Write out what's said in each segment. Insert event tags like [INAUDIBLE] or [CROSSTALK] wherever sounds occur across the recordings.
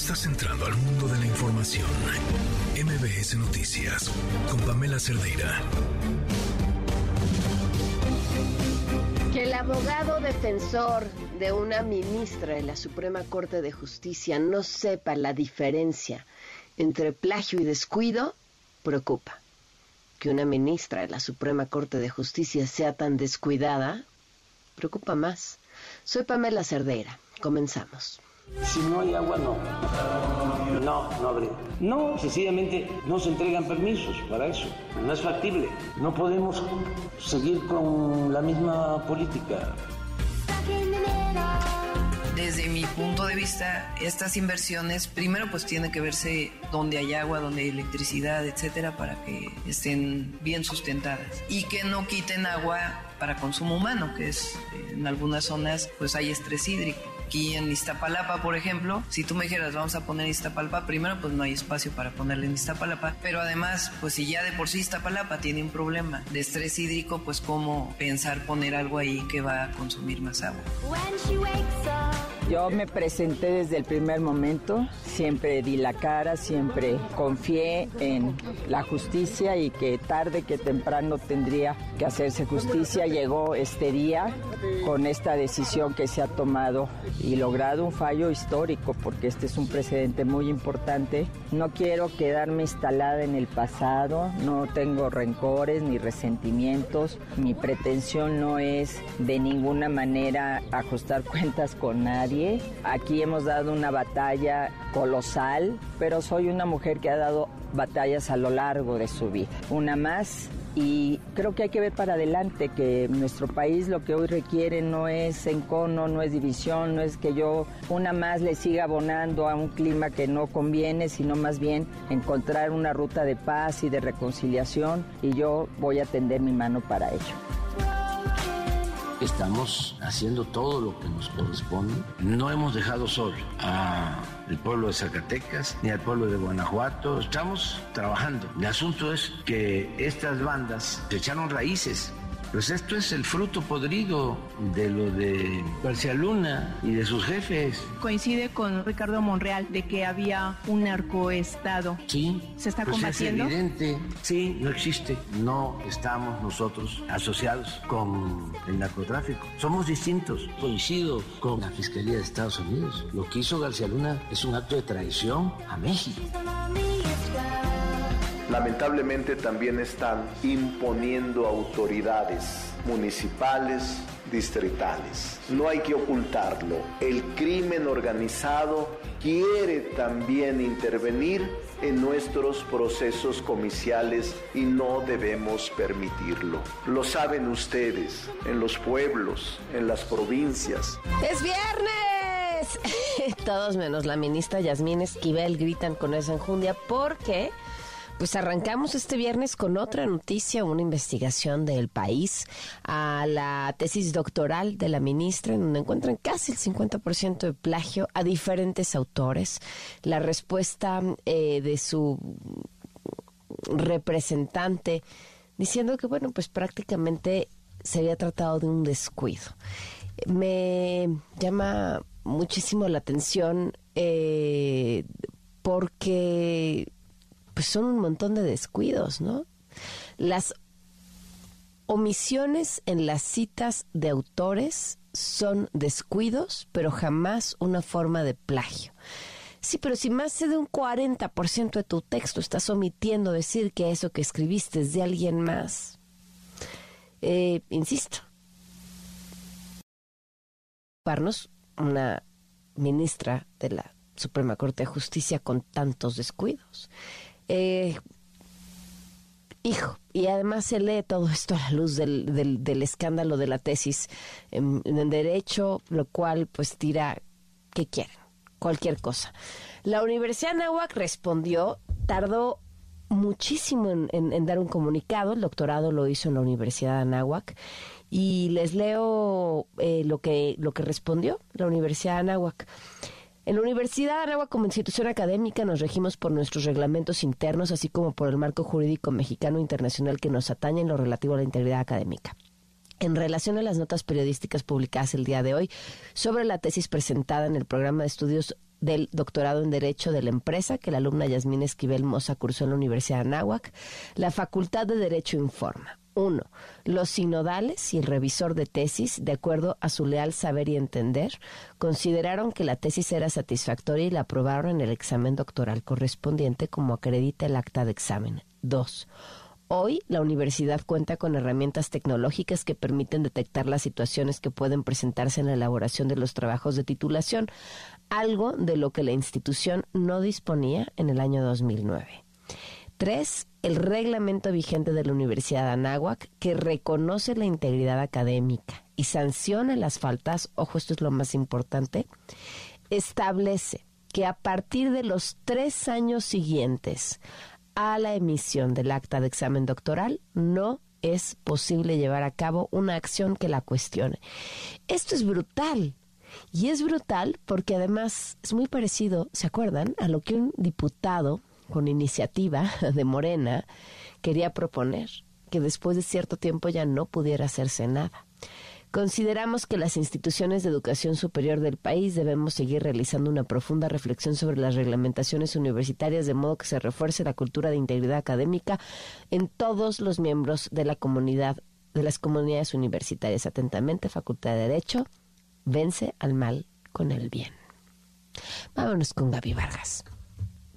Estás entrando al mundo de la información. MBS Noticias con Pamela Cerdeira. Que el abogado defensor de una ministra de la Suprema Corte de Justicia no sepa la diferencia entre plagio y descuido preocupa. Que una ministra de la Suprema Corte de Justicia sea tan descuidada preocupa más. Soy Pamela Cerdeira. Comenzamos. Si no hay agua, no. No, no habría. No, sencillamente no se entregan permisos para eso. No es factible. No podemos seguir con la misma política. Desde mi punto de vista, estas inversiones, primero pues tiene que verse donde hay agua, donde hay electricidad, etcétera, para que estén bien sustentadas y que no quiten agua para consumo humano, que es en algunas zonas pues hay estrés hídrico aquí en Iztapalapa, por ejemplo, si tú me dijeras vamos a poner Iztapalapa, primero pues no hay espacio para ponerle en Iztapalapa, pero además pues si ya de por sí Iztapalapa tiene un problema de estrés hídrico, pues cómo pensar poner algo ahí que va a consumir más agua. Yo me presenté desde el primer momento, siempre di la cara, siempre confié en la justicia y que tarde que temprano tendría que hacerse justicia. Llegó este día con esta decisión que se ha tomado y logrado un fallo histórico porque este es un precedente muy importante. No quiero quedarme instalada en el pasado, no tengo rencores ni resentimientos. Mi pretensión no es de ninguna manera ajustar [LAUGHS] cuentas con nadie Aquí hemos dado una batalla colosal, pero soy una mujer que ha dado batallas a lo largo de su vida. Una más y creo que hay que ver para adelante que nuestro país lo que hoy requiere no es encono, no es división, no es que yo una más le siga abonando a un clima que no conviene, sino más bien encontrar una ruta de paz y de reconciliación y yo voy a tender mi mano para ello. Estamos haciendo todo lo que nos corresponde. No hemos dejado solo al pueblo de Zacatecas ni al pueblo de Guanajuato. Estamos trabajando. El asunto es que estas bandas se echaron raíces pues esto es el fruto podrido de lo de García Luna y de sus jefes. Coincide con Ricardo Monreal de que había un narcoestado. Sí. ¿Se está pues combatiendo? Es evidente. Sí, no existe. No estamos nosotros asociados con el narcotráfico. Somos distintos. Coincido con la Fiscalía de Estados Unidos. Lo que hizo García Luna es un acto de traición a México lamentablemente también están imponiendo autoridades municipales, distritales. No hay que ocultarlo. El crimen organizado quiere también intervenir en nuestros procesos comiciales y no debemos permitirlo. Lo saben ustedes, en los pueblos, en las provincias. ¡Es viernes! [LAUGHS] Todos menos la ministra Yasmín Esquivel gritan con esa enjundia porque pues arrancamos este viernes con otra noticia, una investigación del país a la tesis doctoral de la ministra, en donde encuentran casi el 50% de plagio a diferentes autores. La respuesta eh, de su representante diciendo que, bueno, pues prácticamente se había tratado de un descuido. Me llama muchísimo la atención eh, porque pues son un montón de descuidos, ¿no? Las omisiones en las citas de autores son descuidos, pero jamás una forma de plagio. Sí, pero si más de un 40% de tu texto estás omitiendo decir que eso que escribiste es de alguien más, eh, insisto, una ministra de la Suprema Corte de Justicia con tantos descuidos. Eh, hijo, y además se lee todo esto a la luz del, del, escándalo de la tesis en, Derecho, lo cual pues tira, ¿qué quieren? Cualquier cosa. La Universidad de Anáhuac respondió, tardó muchísimo en, en, dar un comunicado, el doctorado lo hizo en la Universidad de Anáhuac, y les leo eh, lo, que, lo que respondió la Universidad de Anáhuac. En la Universidad de Anáhuac como institución académica nos regimos por nuestros reglamentos internos, así como por el marco jurídico mexicano e internacional que nos atañe en lo relativo a la integridad académica. En relación a las notas periodísticas publicadas el día de hoy sobre la tesis presentada en el programa de estudios del doctorado en Derecho de la Empresa que la alumna Yasmín Esquivel Moza cursó en la Universidad de Anáhuac, la Facultad de Derecho informa. Uno, los sinodales y el revisor de tesis, de acuerdo a su leal saber y entender, consideraron que la tesis era satisfactoria y la aprobaron en el examen doctoral correspondiente como acredita el acta de examen. Dos, Hoy la universidad cuenta con herramientas tecnológicas que permiten detectar las situaciones que pueden presentarse en la elaboración de los trabajos de titulación, algo de lo que la institución no disponía en el año 2009. Tres, el reglamento vigente de la Universidad de Anáhuac que reconoce la integridad académica y sanciona las faltas, ojo, esto es lo más importante, establece que a partir de los tres años siguientes a la emisión del acta de examen doctoral, no es posible llevar a cabo una acción que la cuestione. Esto es brutal. Y es brutal porque además es muy parecido, ¿se acuerdan? A lo que un diputado con iniciativa [LAUGHS] de Morena quería proponer, que después de cierto tiempo ya no pudiera hacerse nada. Consideramos que las instituciones de educación superior del país debemos seguir realizando una profunda reflexión sobre las reglamentaciones universitarias de modo que se refuerce la cultura de integridad académica en todos los miembros de la comunidad de las comunidades universitarias. Atentamente, Facultad de Derecho, vence al mal con el bien. Vámonos con Gaby Vargas.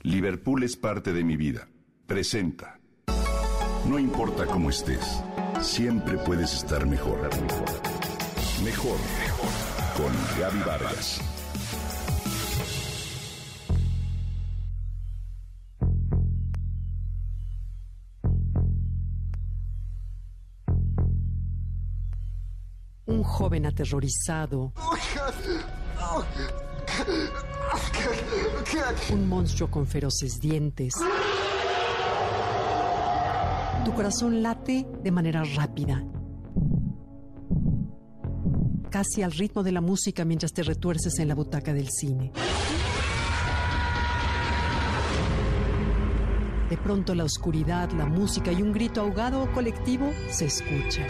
Liverpool es parte de mi vida. Presenta. No importa cómo estés, siempre puedes estar mejor. Mejor, mejor. Con Gaby Vargas. Un joven aterrorizado. Un monstruo con feroces dientes. Tu corazón late de manera rápida casi al ritmo de la música mientras te retuerces en la butaca del cine. De pronto la oscuridad, la música y un grito ahogado o colectivo se escuchan.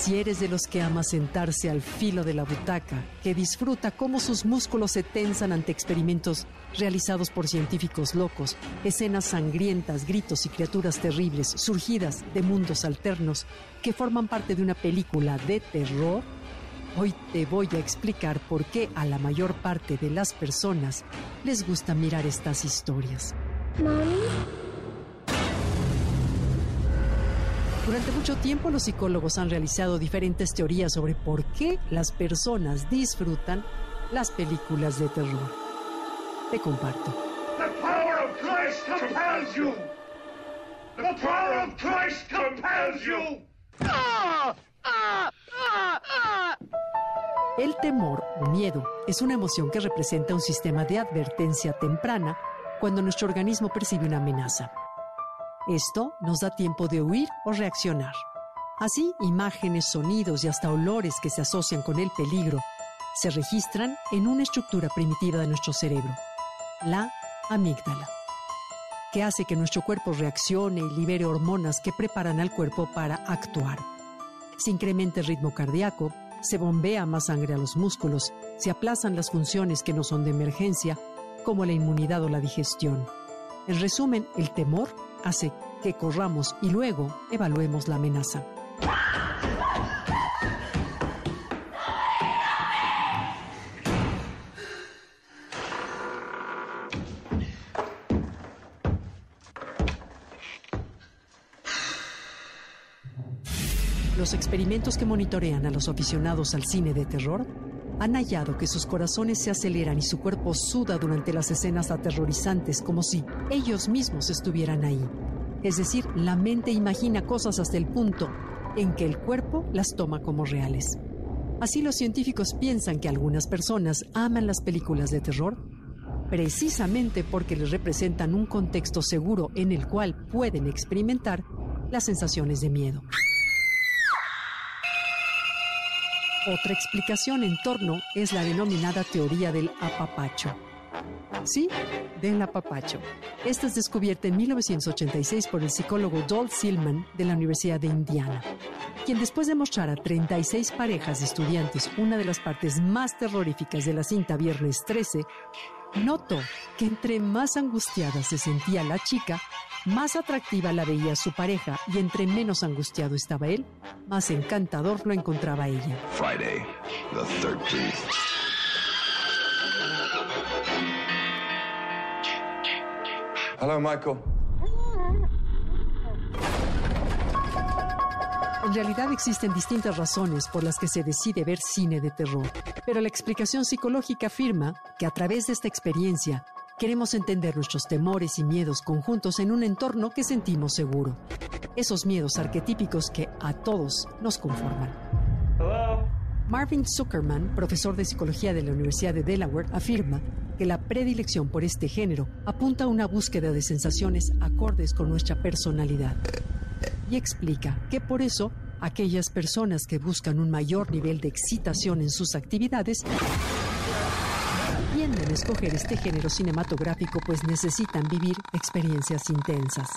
Si eres de los que ama sentarse al filo de la butaca, que disfruta cómo sus músculos se tensan ante experimentos realizados por científicos locos, escenas sangrientas, gritos y criaturas terribles surgidas de mundos alternos que forman parte de una película de terror, hoy te voy a explicar por qué a la mayor parte de las personas les gusta mirar estas historias. Durante mucho tiempo los psicólogos han realizado diferentes teorías sobre por qué las personas disfrutan las películas de terror. Te comparto. The power of Christ compels you. The power of Christ compels you. El temor o miedo es una emoción que representa un sistema de advertencia temprana cuando nuestro organismo percibe una amenaza. Esto nos da tiempo de huir o reaccionar. Así, imágenes, sonidos y hasta olores que se asocian con el peligro se registran en una estructura primitiva de nuestro cerebro, la amígdala, que hace que nuestro cuerpo reaccione y libere hormonas que preparan al cuerpo para actuar. Se incrementa el ritmo cardíaco, se bombea más sangre a los músculos, se aplazan las funciones que no son de emergencia, como la inmunidad o la digestión. En resumen, el temor hace que corramos y luego evaluemos la amenaza. Los experimentos que monitorean a los aficionados al cine de terror han hallado que sus corazones se aceleran y su cuerpo suda durante las escenas aterrorizantes como si ellos mismos estuvieran ahí. Es decir, la mente imagina cosas hasta el punto en que el cuerpo las toma como reales. Así los científicos piensan que algunas personas aman las películas de terror precisamente porque les representan un contexto seguro en el cual pueden experimentar las sensaciones de miedo. Otra explicación en torno es la denominada teoría del apapacho. Sí, del apapacho. Esta es descubierta en 1986 por el psicólogo Dol Silman de la Universidad de Indiana, quien después de mostrar a 36 parejas de estudiantes una de las partes más terroríficas de la cinta Viernes 13, notó que entre más angustiada se sentía la chica, más atractiva la veía su pareja y entre menos angustiado estaba él, más encantador lo encontraba ella. Friday, the 13th. Hello, Michael. En realidad existen distintas razones por las que se decide ver cine de terror, pero la explicación psicológica afirma que a través de esta experiencia queremos entender nuestros temores y miedos conjuntos en un entorno que sentimos seguro. Esos miedos arquetípicos que a todos nos conforman. Marvin Zuckerman, profesor de psicología de la Universidad de Delaware, afirma que la predilección por este género apunta a una búsqueda de sensaciones acordes con nuestra personalidad y explica que por eso aquellas personas que buscan un mayor nivel de excitación en sus actividades tienden escoger este género cinematográfico pues necesitan vivir experiencias intensas.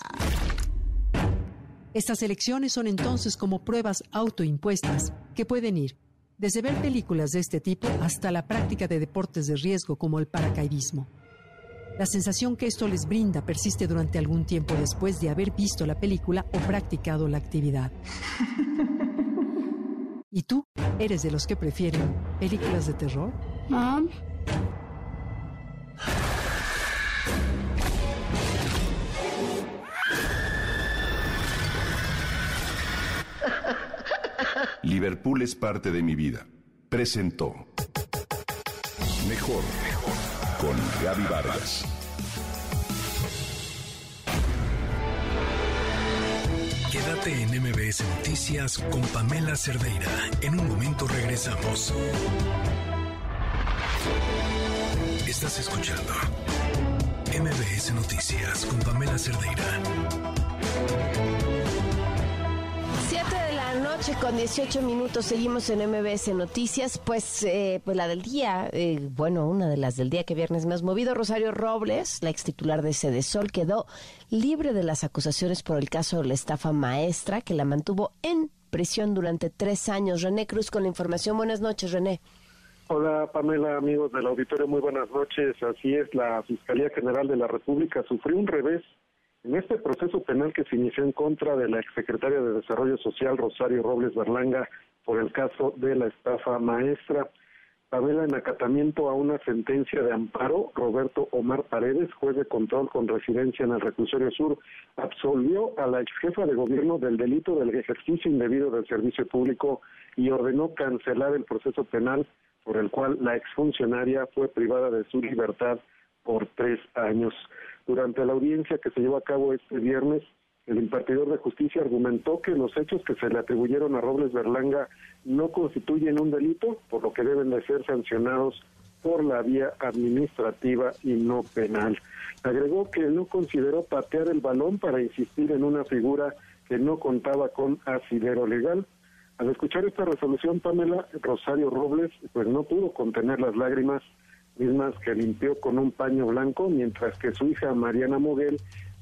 Estas elecciones son entonces como pruebas autoimpuestas que pueden ir desde ver películas de este tipo hasta la práctica de deportes de riesgo como el paracaidismo. La sensación que esto les brinda persiste durante algún tiempo después de haber visto la película o practicado la actividad. ¿Y tú? ¿Eres de los que prefieren películas de terror? Mom. Liverpool es parte de mi vida. Presentó. Mejor con Gaby Vargas. Quédate en MBS Noticias con Pamela Cerdeira. En un momento regresamos. Estás escuchando MBS Noticias con Pamela Cerdeira. 7 de la noche con 18 minutos seguimos en MBS Noticias, pues, eh, pues la del día, eh, bueno, una de las del día que viernes has movido, Rosario Robles, la ex titular de Sol, quedó libre de las acusaciones por el caso de la estafa maestra que la mantuvo en prisión durante tres años. René Cruz con la información. Buenas noches, René. Hola Pamela, amigos del auditorio, muy buenas noches. Así es, la Fiscalía General de la República sufrió un revés en este proceso penal que se inició en contra de la exsecretaria de Desarrollo Social, Rosario Robles Berlanga, por el caso de la estafa maestra. Pamela, en acatamiento a una sentencia de amparo, Roberto Omar Paredes, juez de control con residencia en el reclusorio sur, absolvió a la ex jefa de gobierno del delito del ejercicio indebido del servicio público y ordenó cancelar el proceso penal por el cual la exfuncionaria fue privada de su libertad por tres años. Durante la audiencia que se llevó a cabo este viernes, el impartidor de justicia argumentó que los hechos que se le atribuyeron a Robles Berlanga no constituyen un delito, por lo que deben de ser sancionados por la vía administrativa y no penal. Agregó que no consideró patear el balón para insistir en una figura que no contaba con asidero legal. Al escuchar esta resolución, Pamela Rosario Robles pues no pudo contener las lágrimas mismas que limpió con un paño blanco, mientras que su hija Mariana Moguel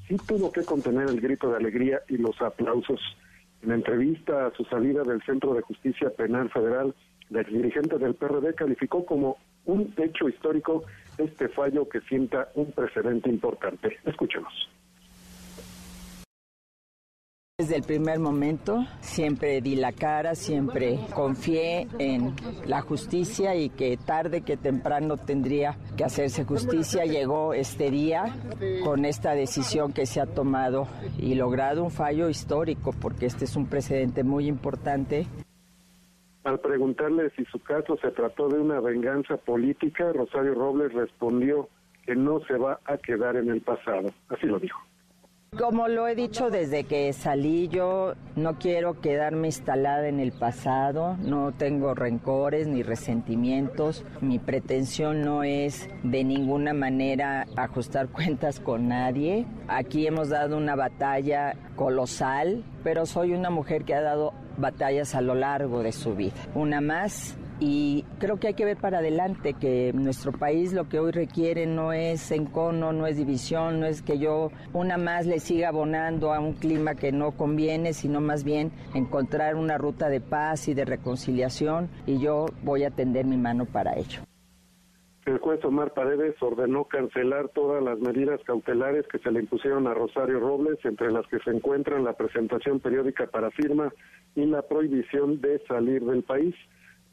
sí tuvo que contener el grito de alegría y los aplausos. En entrevista a su salida del Centro de Justicia Penal Federal, la dirigente del PRD calificó como un hecho histórico este fallo que sienta un precedente importante. Escuchemos. Desde el primer momento siempre di la cara, siempre confié en la justicia y que tarde que temprano tendría que hacerse justicia. Llegó este día con esta decisión que se ha tomado y logrado un fallo histórico porque este es un precedente muy importante. Al preguntarle si su caso se trató de una venganza política, Rosario Robles respondió que no se va a quedar en el pasado. Así lo dijo. Como lo he dicho desde que salí, yo no quiero quedarme instalada en el pasado, no tengo rencores ni resentimientos, mi pretensión no es de ninguna manera ajustar [LAUGHS] cuentas con nadie. Aquí hemos dado una batalla colosal, pero soy una mujer que ha dado batallas a lo largo de su vida. Una más y creo que hay que ver para adelante que nuestro país lo que hoy requiere no es encono, no es división, no es que yo una más le siga abonando a un clima que no conviene, sino más bien encontrar una ruta de paz y de reconciliación y yo voy a tender mi mano para ello. El juez Omar Paredes ordenó cancelar todas las medidas cautelares que se le impusieron a Rosario Robles, entre las que se encuentran la presentación periódica para firma y la prohibición de salir del país.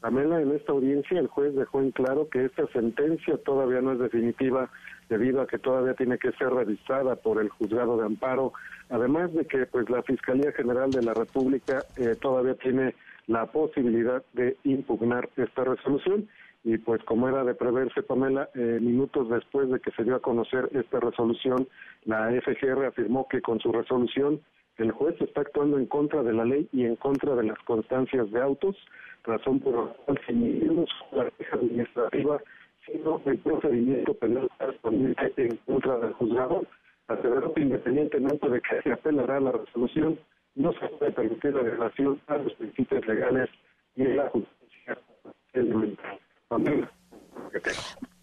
Pamela, en esta audiencia el juez dejó en claro que esta sentencia todavía no es definitiva debido a que todavía tiene que ser revisada por el juzgado de amparo, además de que pues la Fiscalía General de la República eh, todavía tiene la posibilidad de impugnar esta resolución. Y pues como era de preverse Pamela, eh, minutos después de que se dio a conocer esta resolución, la FGR afirmó que con su resolución el juez está actuando en contra de la ley y en contra de las constancias de autos, razón por la cual se inició la queja administrativa, sino el procedimiento penal correspondiente en contra del juzgado, aseveró que independientemente de que se apelará la resolución, no se puede permitir la violación a los principios legales y la justicia elemental.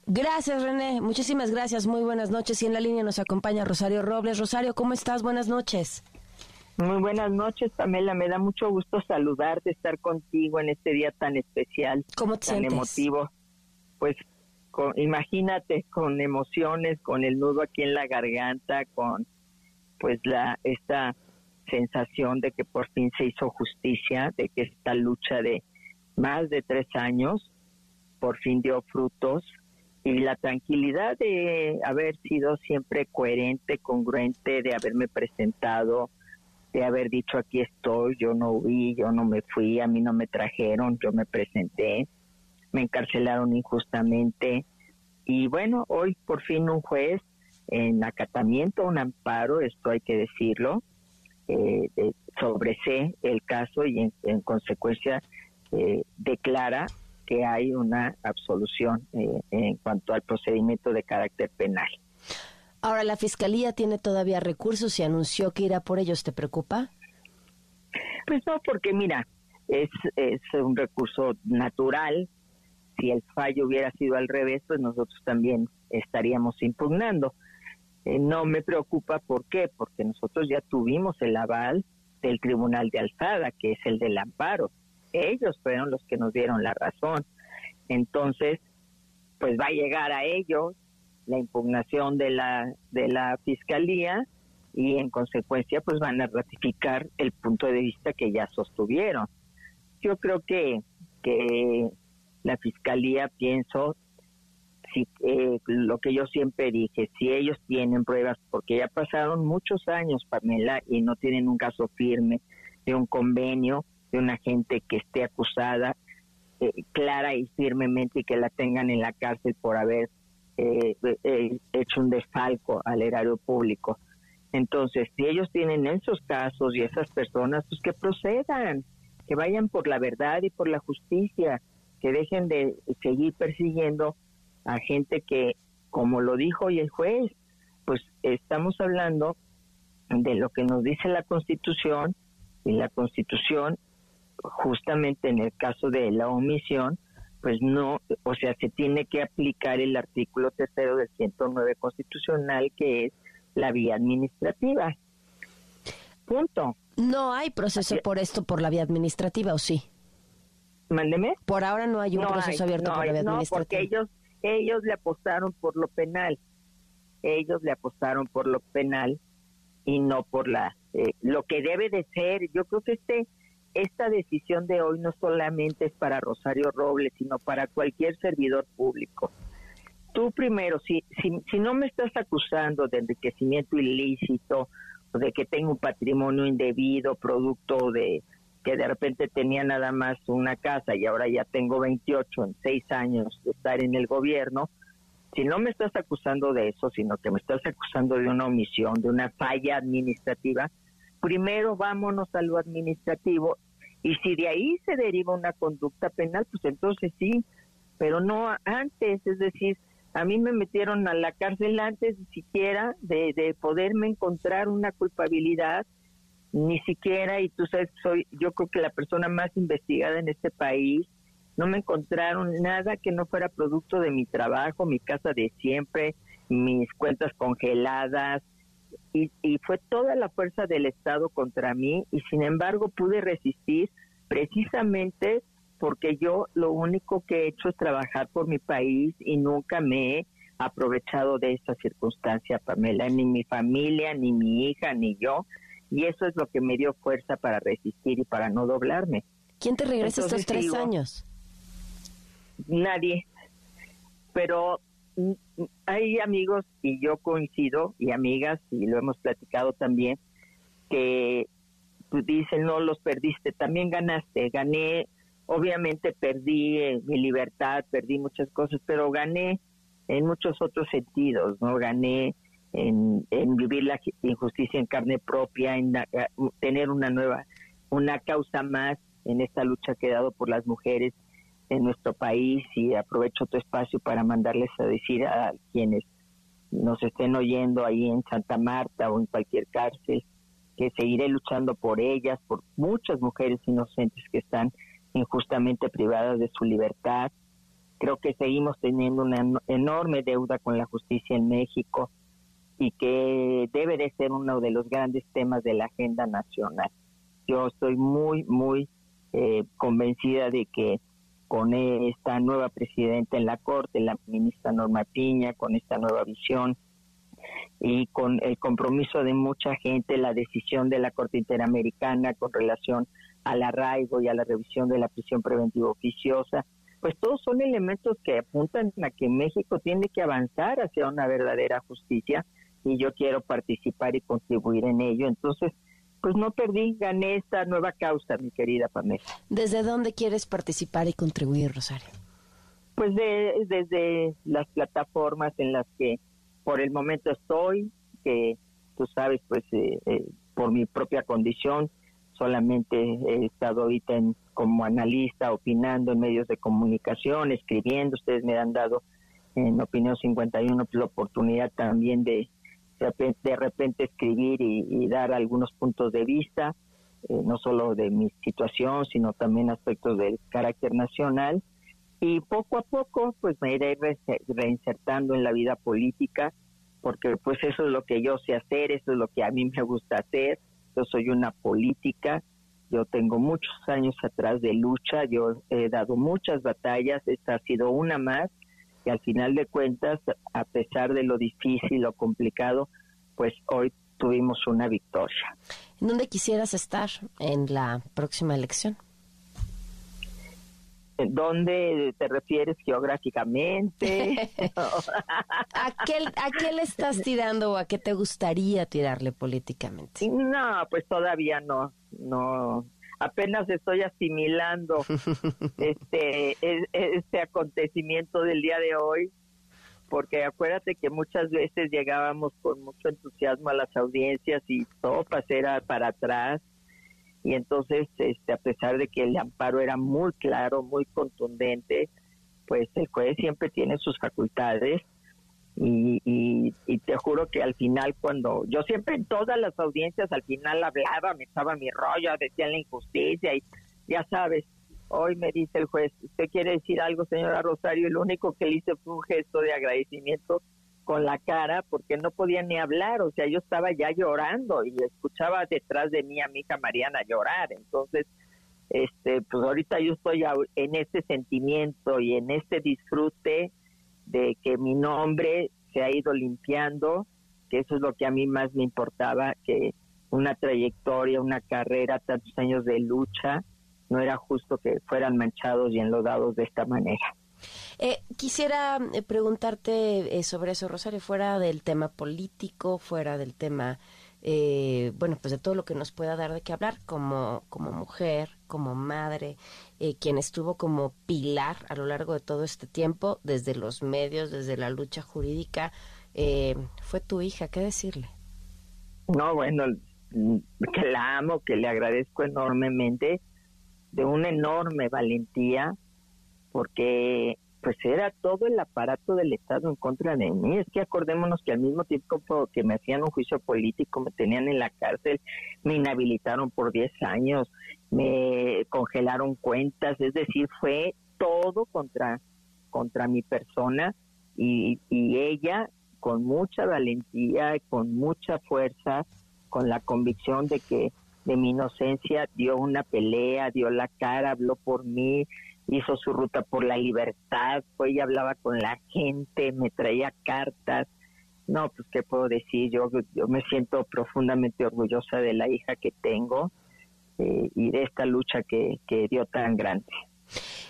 Gracias, René. Muchísimas gracias. Muy buenas noches. Y en la línea nos acompaña Rosario Robles. Rosario, ¿cómo estás? Buenas noches. Muy buenas noches, Pamela. Me da mucho gusto saludarte, estar contigo en este día tan especial, ¿Cómo te tan emotivo. Pues imagínate con emociones, con el nudo aquí en la garganta, con pues la esta sensación de que por fin se hizo justicia, de que esta lucha de más de tres años por fin dio frutos y la tranquilidad de haber sido siempre coherente, congruente, de haberme presentado de haber dicho aquí estoy, yo no huí, yo no me fui, a mí no me trajeron, yo me presenté, me encarcelaron injustamente y bueno, hoy por fin un juez en acatamiento, un amparo, esto hay que decirlo, eh, sobresee el caso y en, consecuencia eh, declara que hay una absolución eh, en cuanto al procedimiento de carácter penal. Ahora, la Fiscalía tiene todavía recursos y anunció que irá por ellos. ¿Te preocupa? Pues no, porque mira, es, es un recurso natural. Si el fallo hubiera sido al revés, pues nosotros también estaríamos impugnando. Eh, no me preocupa, ¿por qué? Porque nosotros ya tuvimos el aval del Tribunal de Alzada, que es el del amparo. Ellos fueron los que nos dieron la razón. Entonces, pues va a llegar a ellos la impugnación de la, de la fiscalía y en consecuencia pues van a ratificar el punto de vista que ya sostuvieron. Yo creo que, que la fiscalía, pienso, si, eh, lo que yo siempre dije, si ellos tienen pruebas, porque ya pasaron muchos años, Pamela, y no tienen un caso firme de un convenio de una gente que esté acusada eh, clara y firmemente y que la tengan en la cárcel por haber eh, hecho un desfalco al erario público. Entonces, si ellos tienen esos casos y esas personas, pues que procedan, que vayan por la verdad y por la justicia, que dejen de seguir persiguiendo a gente que, como lo dijo hoy el juez, pues estamos hablando de lo que nos dice la Constitución y la Constitución, justamente en el caso de la omisión, pues no, o sea, se tiene que aplicar el artículo tercero del 109 constitucional, que es la vía administrativa. Punto. No hay proceso por esto por la vía administrativa, ¿o sí? Mándeme. Por ahora no hay un proceso abierto por la vía administrativa. No, porque ellos, ellos le apostaron por lo penal. Ellos le apostaron por lo penal y no por la eh, lo que debe de ser. Yo creo que este esta decisión de hoy no solamente es para Rosario Robles, sino para cualquier servidor público. Tú primero, si, si, no me estás acusando de enriquecimiento ilícito de que tengo un patrimonio indebido, producto de que de repente tenía nada más una casa y ahora ya tengo 28 en seis años de estar en el gobierno, si no me estás acusando de eso, sino que me estás acusando de una omisión, de una falla administrativa, primero vámonos a lo administrativo y si de ahí se deriva una conducta penal, pues entonces sí, pero no antes, es decir, a mí me metieron a la cárcel antes ni siquiera de, de poderme encontrar una culpabilidad, ni siquiera, y tú sabes, soy yo creo que la persona más investigada en este país, no me encontraron nada que no fuera producto de mi trabajo, mi casa de siempre, mis cuentas congeladas, y, y, fue toda la fuerza del Estado contra mí y sin embargo pude resistir precisamente porque yo lo único que he hecho es trabajar por mi país y nunca me he aprovechado de esa circunstancia, Pamela, ni mi familia, ni mi hija, ni yo, y eso es lo que me dio fuerza para resistir y para no doblarme. ¿Quién te regresa estos tres años? Nadie, pero hay amigos y yo coincido y amigas y lo hemos platicado también que pues, dicen no los perdiste, también ganaste, gané, obviamente perdí eh, mi libertad, perdí muchas cosas, pero gané en muchos otros sentidos, ¿no? Gané en, vivir la injusticia en carne propia, en tener una nueva, una causa más en esta lucha que he dado por las mujeres en nuestro país y aprovecho tu espacio para mandarles a decir a quienes nos estén oyendo ahí en Santa Marta o en cualquier cárcel que seguiré luchando por ellas, por muchas mujeres inocentes que están injustamente privadas de su libertad. Creo que seguimos teniendo una enorme deuda con la justicia en México y que debe de ser uno de los grandes temas de la agenda nacional. Yo estoy muy, muy eh, convencida de que con esta nueva presidenta en la Corte, la ministra Norma Piña, con esta nueva visión y con el compromiso de mucha gente, la decisión de la Corte Interamericana con relación al arraigo y a la revisión de la prisión preventiva oficiosa, pues todos son elementos que apuntan a que México tiene que avanzar hacia una verdadera justicia y yo quiero participar y contribuir en ello. Entonces, pues no perdí, gané esta nueva causa, mi querida Pamela. ¿Desde dónde quieres participar y contribuir, Rosario? Pues desde las plataformas en las que por el momento estoy, que tú sabes, pues eh, eh, por mi propia condición, solamente he estado ahorita en, como analista, opinando en medios de comunicación, escribiendo. Ustedes me han dado en Opinión 51 pues, la oportunidad también de de repente escribir y, dar algunos puntos de vista, eh, no solo de mi situación, sino también aspectos del carácter nacional. Y poco a poco, pues me iré reinsertando en la vida política, porque pues eso es lo que yo sé hacer, eso es lo que a mí me gusta hacer yo soy una política, yo tengo muchos años atrás de lucha, yo he dado muchas batallas, esta ha sido una más, y al final de cuentas, a pesar de lo difícil, lo complicado, pues hoy tuvimos una victoria. ¿En dónde quisieras estar en la próxima elección? ¿Dónde te refieres geográficamente? [LAUGHS] ¿A, qué, le estás tirando o a qué te gustaría tirarle políticamente? No, pues todavía no, no. Apenas estoy asimilando [LAUGHS] este este acontecimiento del día de hoy, porque acuérdate que muchas veces llegábamos con mucho entusiasmo a las audiencias y todo pasera para atrás. Y entonces este a pesar de que el amparo era muy claro muy contundente pues el juez siempre tiene sus facultades y, y, te juro que al final cuando yo siempre en todas las audiencias al final hablaba me echaba mi rollo decía la injusticia y ya sabes hoy me dice el juez usted quiere decir algo señora Rosario y lo único que le hice fue un gesto de agradecimiento con la cara porque no podía ni hablar, o sea, yo estaba ya llorando y escuchaba detrás de mí a mi hija Mariana llorar, entonces, este, pues ahorita yo estoy en ese sentimiento y en este disfrute de que mi nombre se ha ido limpiando, que eso es lo que a mí más me importaba, que una trayectoria, una carrera, tantos años de lucha, no era justo que fueran manchados y enlodados de esta manera. Eh, quisiera eh, preguntarte eh, sobre eso, Rosario, fuera del tema político, fuera del tema, bueno, pues de todo lo que nos pueda dar de qué hablar como, como mujer, como madre, quien estuvo como pilar a lo largo de todo este tiempo, desde los medios, desde la lucha jurídica, fue tu hija, ¿qué decirle? No, bueno, que la amo, que le agradezco enormemente, de una enorme valentía, porque pues era todo el aparato del Estado en contra de mí. Es que acordémonos que al mismo tiempo que me hacían un juicio político, me tenían en la cárcel, me inhabilitaron por 10 años, me congelaron cuentas, es decir, fue todo contra, contra mi persona y, y ella con mucha valentía, con mucha fuerza, con la convicción de que de mi inocencia dio una pelea, dio la cara, habló por mí, hizo su ruta por la libertad, fue y hablaba con la gente, me traía cartas. No, pues qué puedo decir, yo, yo me siento profundamente orgullosa de la hija que tengo eh, y de esta lucha que, que dio tan grande.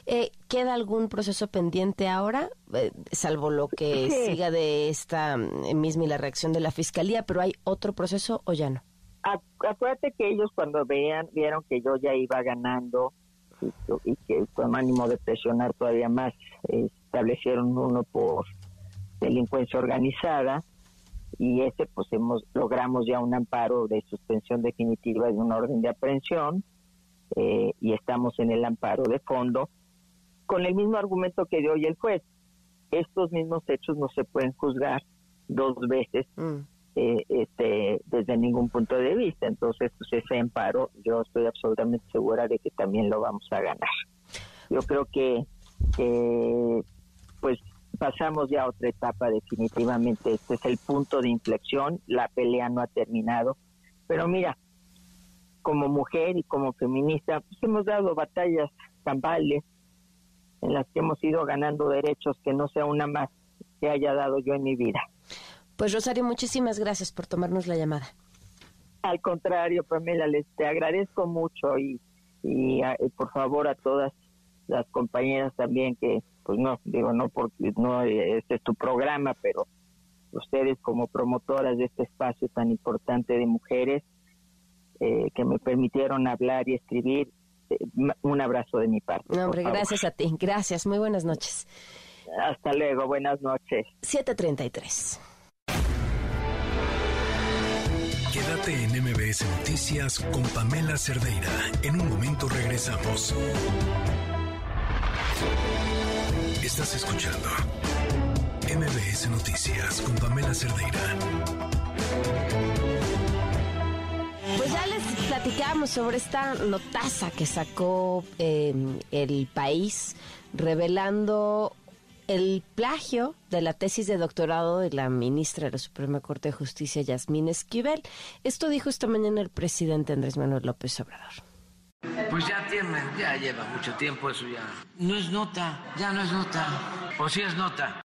Eh, ¿Queda algún proceso pendiente ahora, eh, salvo lo que siga de esta misma y la reacción de la fiscalía, pero hay otro proceso o ya no? Acuérdate que ellos cuando vean, vieron que yo ya iba ganando y, que con ánimo de presionar todavía más, establecieron uno por delincuencia organizada y ese pues hemos logramos ya un amparo de suspensión definitiva de una orden de aprehensión eh, y estamos en el amparo de fondo con el mismo argumento que dio hoy el juez. Estos mismos hechos no se pueden juzgar dos veces mm. Eh, este, desde ningún punto de vista. Entonces, pues ese amparo yo estoy absolutamente segura de que también lo vamos a ganar. Yo creo que, pues pasamos ya a otra etapa definitivamente. Este es el punto de inflexión. La pelea no ha terminado. Pero mira, como mujer y como feminista, pues hemos dado batallas campales en las que hemos ido ganando derechos que no sea una más que haya dado yo en mi vida. Pues Rosario, muchísimas gracias por tomarnos la llamada. Al contrario, Pamela, les te agradezco mucho y, y, por favor a todas las compañeras también que, pues no, digo, no porque no este es tu programa, pero ustedes como promotoras de este espacio tan importante de mujeres, eh, que me permitieron hablar y escribir. Eh, un abrazo de mi parte. hombre, gracias a ti. Gracias. Muy buenas noches. Hasta luego. Buenas noches. 733. Quédate en MBS Noticias con Pamela Cerdeira. En un momento regresamos. Estás escuchando MBS Noticias con Pamela Cerdeira. Pues ya les platicamos sobre esta notaza que sacó em, el país revelando el plagio de la tesis de doctorado de la ministra de la Suprema Corte de Justicia, Yasmín Esquivel. Esto dijo esta mañana el presidente Andrés Manuel López Obrador. Pues ya tiene, ya lleva mucho tiempo eso ya. No es nota, ya no es nota. O sí es nota.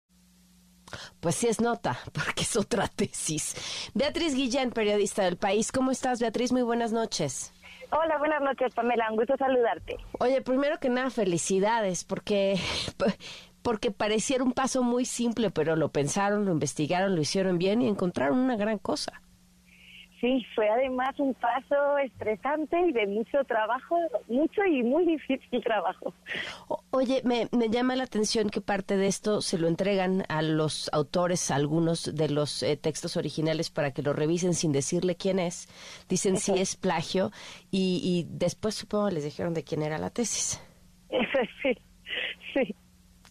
Pues sí es nota, [LAUGHS] porque es otra tesis. Beatriz Guillén, periodista del país. ¿Cómo estás, Beatriz? Muy buenas noches. Hola, buenas noches, Pamela. Un gusto saludarte. Oye, primero que nada, felicidades, porque, [LAUGHS] porque pareciera un paso muy simple, pero lo pensaron, lo investigaron, lo hicieron bien y encontraron una gran cosa. Sí, fue además un paso estresante y de mucho trabajo, mucho y muy difícil trabajo. oye, me, llama la atención que parte de esto se lo entregan a los autores, algunos de los eh, textos originales para que lo revisen sin decirle quién es. Dicen si es plagio y, y después supongo les dijeron de quién era la tesis. Eso [LAUGHS] sí.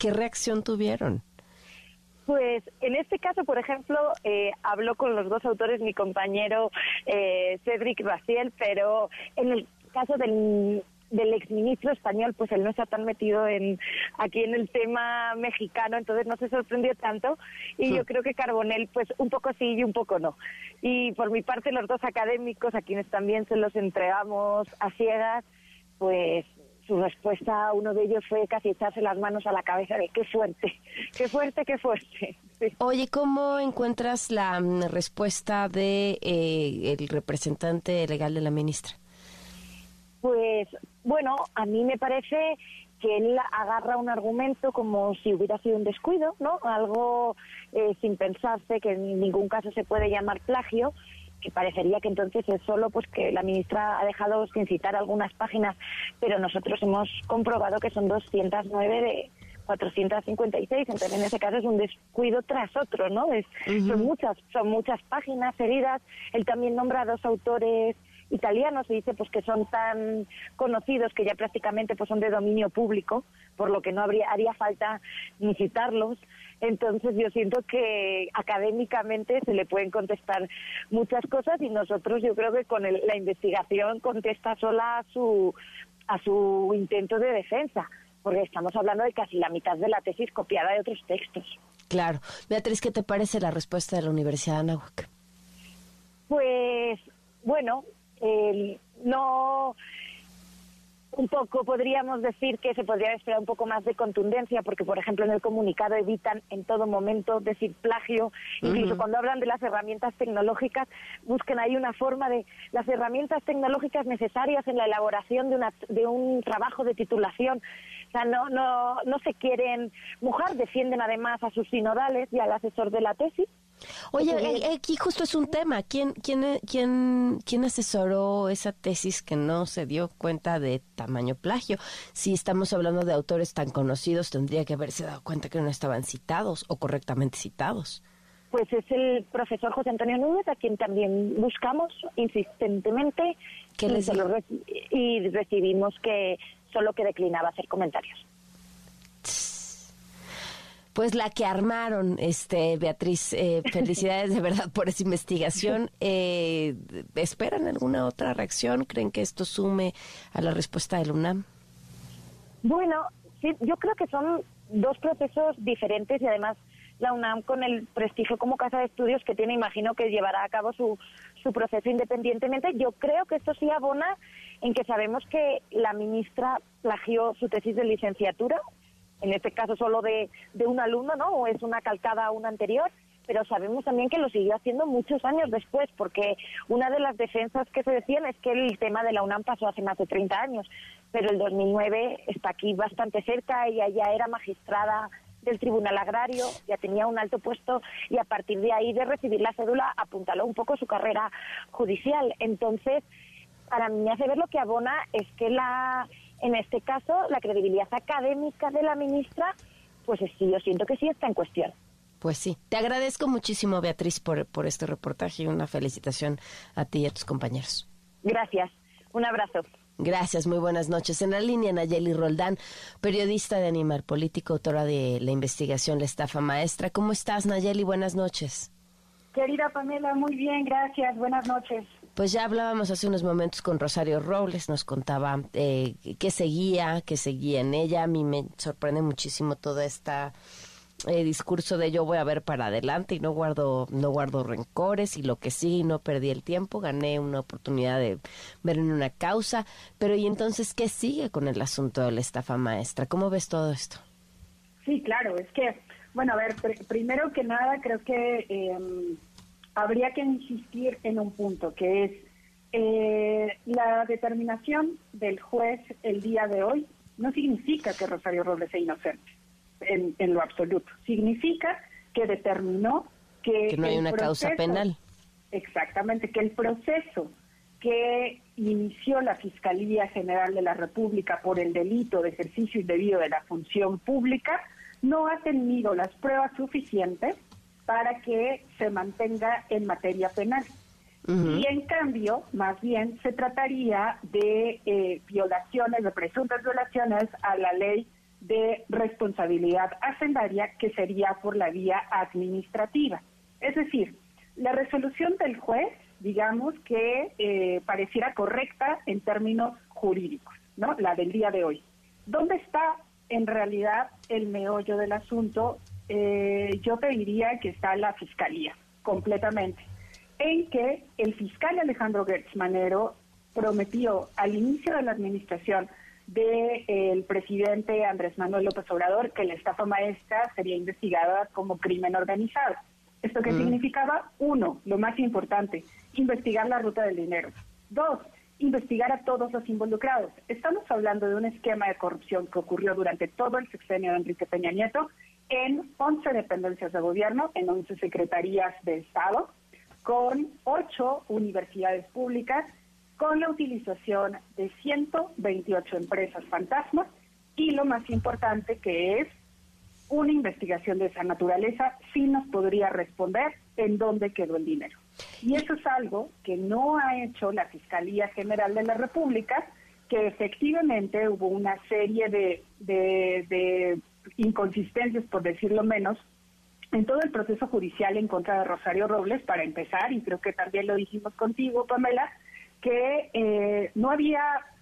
¿Qué reacción tuvieron? Pues en este caso, por ejemplo, eh, habló con los dos autores mi compañero eh, Cedric Raciel, pero en el caso del, del exministro español, pues él no está tan metido en aquí en el tema mexicano, entonces no se sorprendió tanto. Y yo creo que Carbonel, pues un poco sí y un poco no. Y por mi parte, los dos académicos, a quienes también se los entregamos a ciegas, pues su respuesta a uno de ellos fue casi echarse las manos a la cabeza de qué fuerte, qué fuerte, qué fuerte. [LAUGHS] Oye, ¿cómo encuentras la mm, respuesta de eh, el representante legal de la ministra? Pues bueno, a mí me parece que él agarra un argumento como si hubiera sido un descuido, ¿no? Algo eh, sin pensarse que en ningún caso se puede llamar plagio que parecería que entonces es solo pues que la ministra ha dejado sin citar algunas páginas, pero nosotros hemos comprobado que son 209 de 456, entonces en ese caso es un descuido tras otro, ¿no? Es, Son muchas, son muchas páginas seguidas. Él también nombra a dos autores italianos y dice pues que son tan conocidos que ya prácticamente pues son de dominio público, por lo que no habría haría falta ni citarlos. Entonces yo siento que académicamente se le pueden contestar muchas cosas y nosotros yo creo que con la investigación contesta sola a su a su intento de defensa porque estamos hablando de casi la mitad de la tesis copiada de otros textos. Claro. Beatriz, ¿qué te parece la respuesta de la Universidad de Anáhuac? Pues, bueno, no un poco podríamos decir que se podría esperar un poco más de contundencia porque por ejemplo en el comunicado evitan en todo momento decir plagio. Incluso cuando hablan de las herramientas tecnológicas busquen ahí una forma de las herramientas tecnológicas necesarias en la elaboración de, una, de un trabajo de titulación. O sea no no no se quieren mojar defienden además a sus sinodales y al asesor de la tesis Oye, eh, aquí justo es un tema. ¿Quién, quién, quién, ¿Quién asesoró esa tesis que no se dio cuenta de tamaño plagio? Si estamos hablando de autores tan conocidos, tendría que haberse dado cuenta que no estaban citados o correctamente citados. Pues es el profesor José Antonio Núñez, a quien también buscamos insistentemente ¿Qué les y recibimos que solo que declinaba hacer comentarios pues la que armaron, este Beatriz. Eh, [LAUGHS] felicidades de verdad por esa investigación. Eh, ¿Esperan alguna otra reacción? ¿Creen que esto sume a la respuesta del UNAM? Bueno, sí, yo creo que son dos procesos diferentes y además la UNAM con el prestigio como casa de estudios que tiene, imagino que llevará a cabo su, su proceso independientemente. Yo creo que esto sí abona en que sabemos que la ministra plagió su tesis de licenciatura en este caso solo de, de un alumno, ¿no? O es una calcada a una anterior, pero sabemos también que lo siguió haciendo muchos años después, porque una de las defensas que se decían es que el tema de la UNAM pasó hace más de 30 años, pero el 2009 está aquí bastante cerca, ella ya era magistrada del Tribunal Agrario, ya tenía un alto puesto y a partir de ahí de recibir la cédula apuntaló un poco su carrera judicial. Entonces, para mí hace ver lo que abona es que la en este caso, la credibilidad académica de la ministra, pues sí, yo siento que sí está en cuestión. Pues sí, te agradezco muchísimo, Beatriz, por, por este reportaje y una felicitación a ti y a tus compañeros. Gracias, un abrazo. Gracias, muy buenas noches. En la línea, Nayeli Roldán, periodista de Animal Político, autora de la investigación La Estafa Maestra. ¿Cómo estás, Nayeli? Buenas noches. Querida Pamela, muy bien, gracias. Buenas noches. Pues ya hablábamos hace unos momentos con Rosario Robles, nos contaba eh, qué seguía, qué seguía en ella. A mí me sorprende muchísimo todo este discurso de yo voy a ver para adelante y no guardo, no guardo rencores y lo que sí, no perdí el tiempo, gané una oportunidad de ver en una causa. Pero ¿y entonces qué sigue con el asunto de la estafa maestra? ¿Cómo ves todo esto? Sí, claro, es que, bueno, a ver, primero que nada creo que... Eh, habría que insistir en un punto, que es eh, la determinación del juez el día de hoy no significa que Rosario Robles sea inocente en, lo absoluto. Significa que determinó que... Que no hay una causa penal. Exactamente, que el proceso que inició la Fiscalía General de la República por el delito de ejercicio indebido de la función pública no ha tenido las pruebas suficientes para que se mantenga en materia penal. Y en cambio, más bien, se trataría de eh, violaciones, de presuntas violaciones a la ley de responsabilidad hacendaria, que sería por la vía administrativa. Es decir, la resolución del juez, digamos que eh, pareciera correcta en términos jurídicos, ¿no? La del día de hoy. ¿Dónde está en realidad el meollo del asunto eh, yo te diría que está la fiscalía, completamente, en que el fiscal Alejandro Gertz Manero prometió al inicio de la administración del presidente Andrés Manuel López Obrador que la estafa maestra sería investigada como crimen organizado. ¿Esto qué significaba? Uno, lo más importante, investigar la ruta del dinero. Dos, investigar a todos los involucrados. Estamos hablando de un esquema de corrupción que ocurrió durante todo el sexenio de Enrique Peña Nieto en 11 dependencias de gobierno, en 11 secretarías de Estado, con 8 universidades públicas, con la utilización de 128 empresas fantasmas y lo más importante que es una investigación de esa naturaleza sí nos podría responder en dónde quedó el dinero. Y eso es algo que no ha hecho la Fiscalía General de la República, que efectivamente hubo una serie de, de inconsistencias, por decirlo menos, en todo el proceso judicial en contra de Rosario Robles, para empezar, y creo que también lo dijimos contigo, Pamela, que eh, no había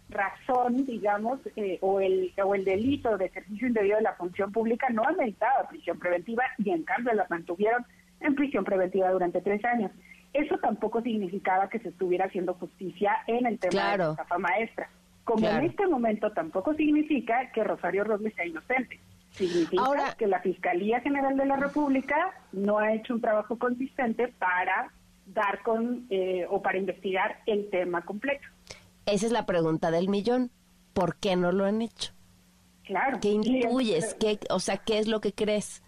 razón, digamos, eh, o, el, o el delito de ejercicio indebido de la función pública no ameritaba prisión preventiva y en cambio la mantuvieron en prisión preventiva durante tres años. Eso tampoco significaba que se estuviera haciendo justicia en el tema de la estafa maestra. Como en este momento tampoco significa que Rosario Robles sea inocente. Significa que la Fiscalía General de la República no ha hecho un trabajo consistente para dar con eh, o para investigar el tema completo. Esa es la pregunta del millón. ¿Por qué no lo han hecho? Claro. ¿Qué intuyes? ¿Qué, o sea, ¿qué es lo que crees?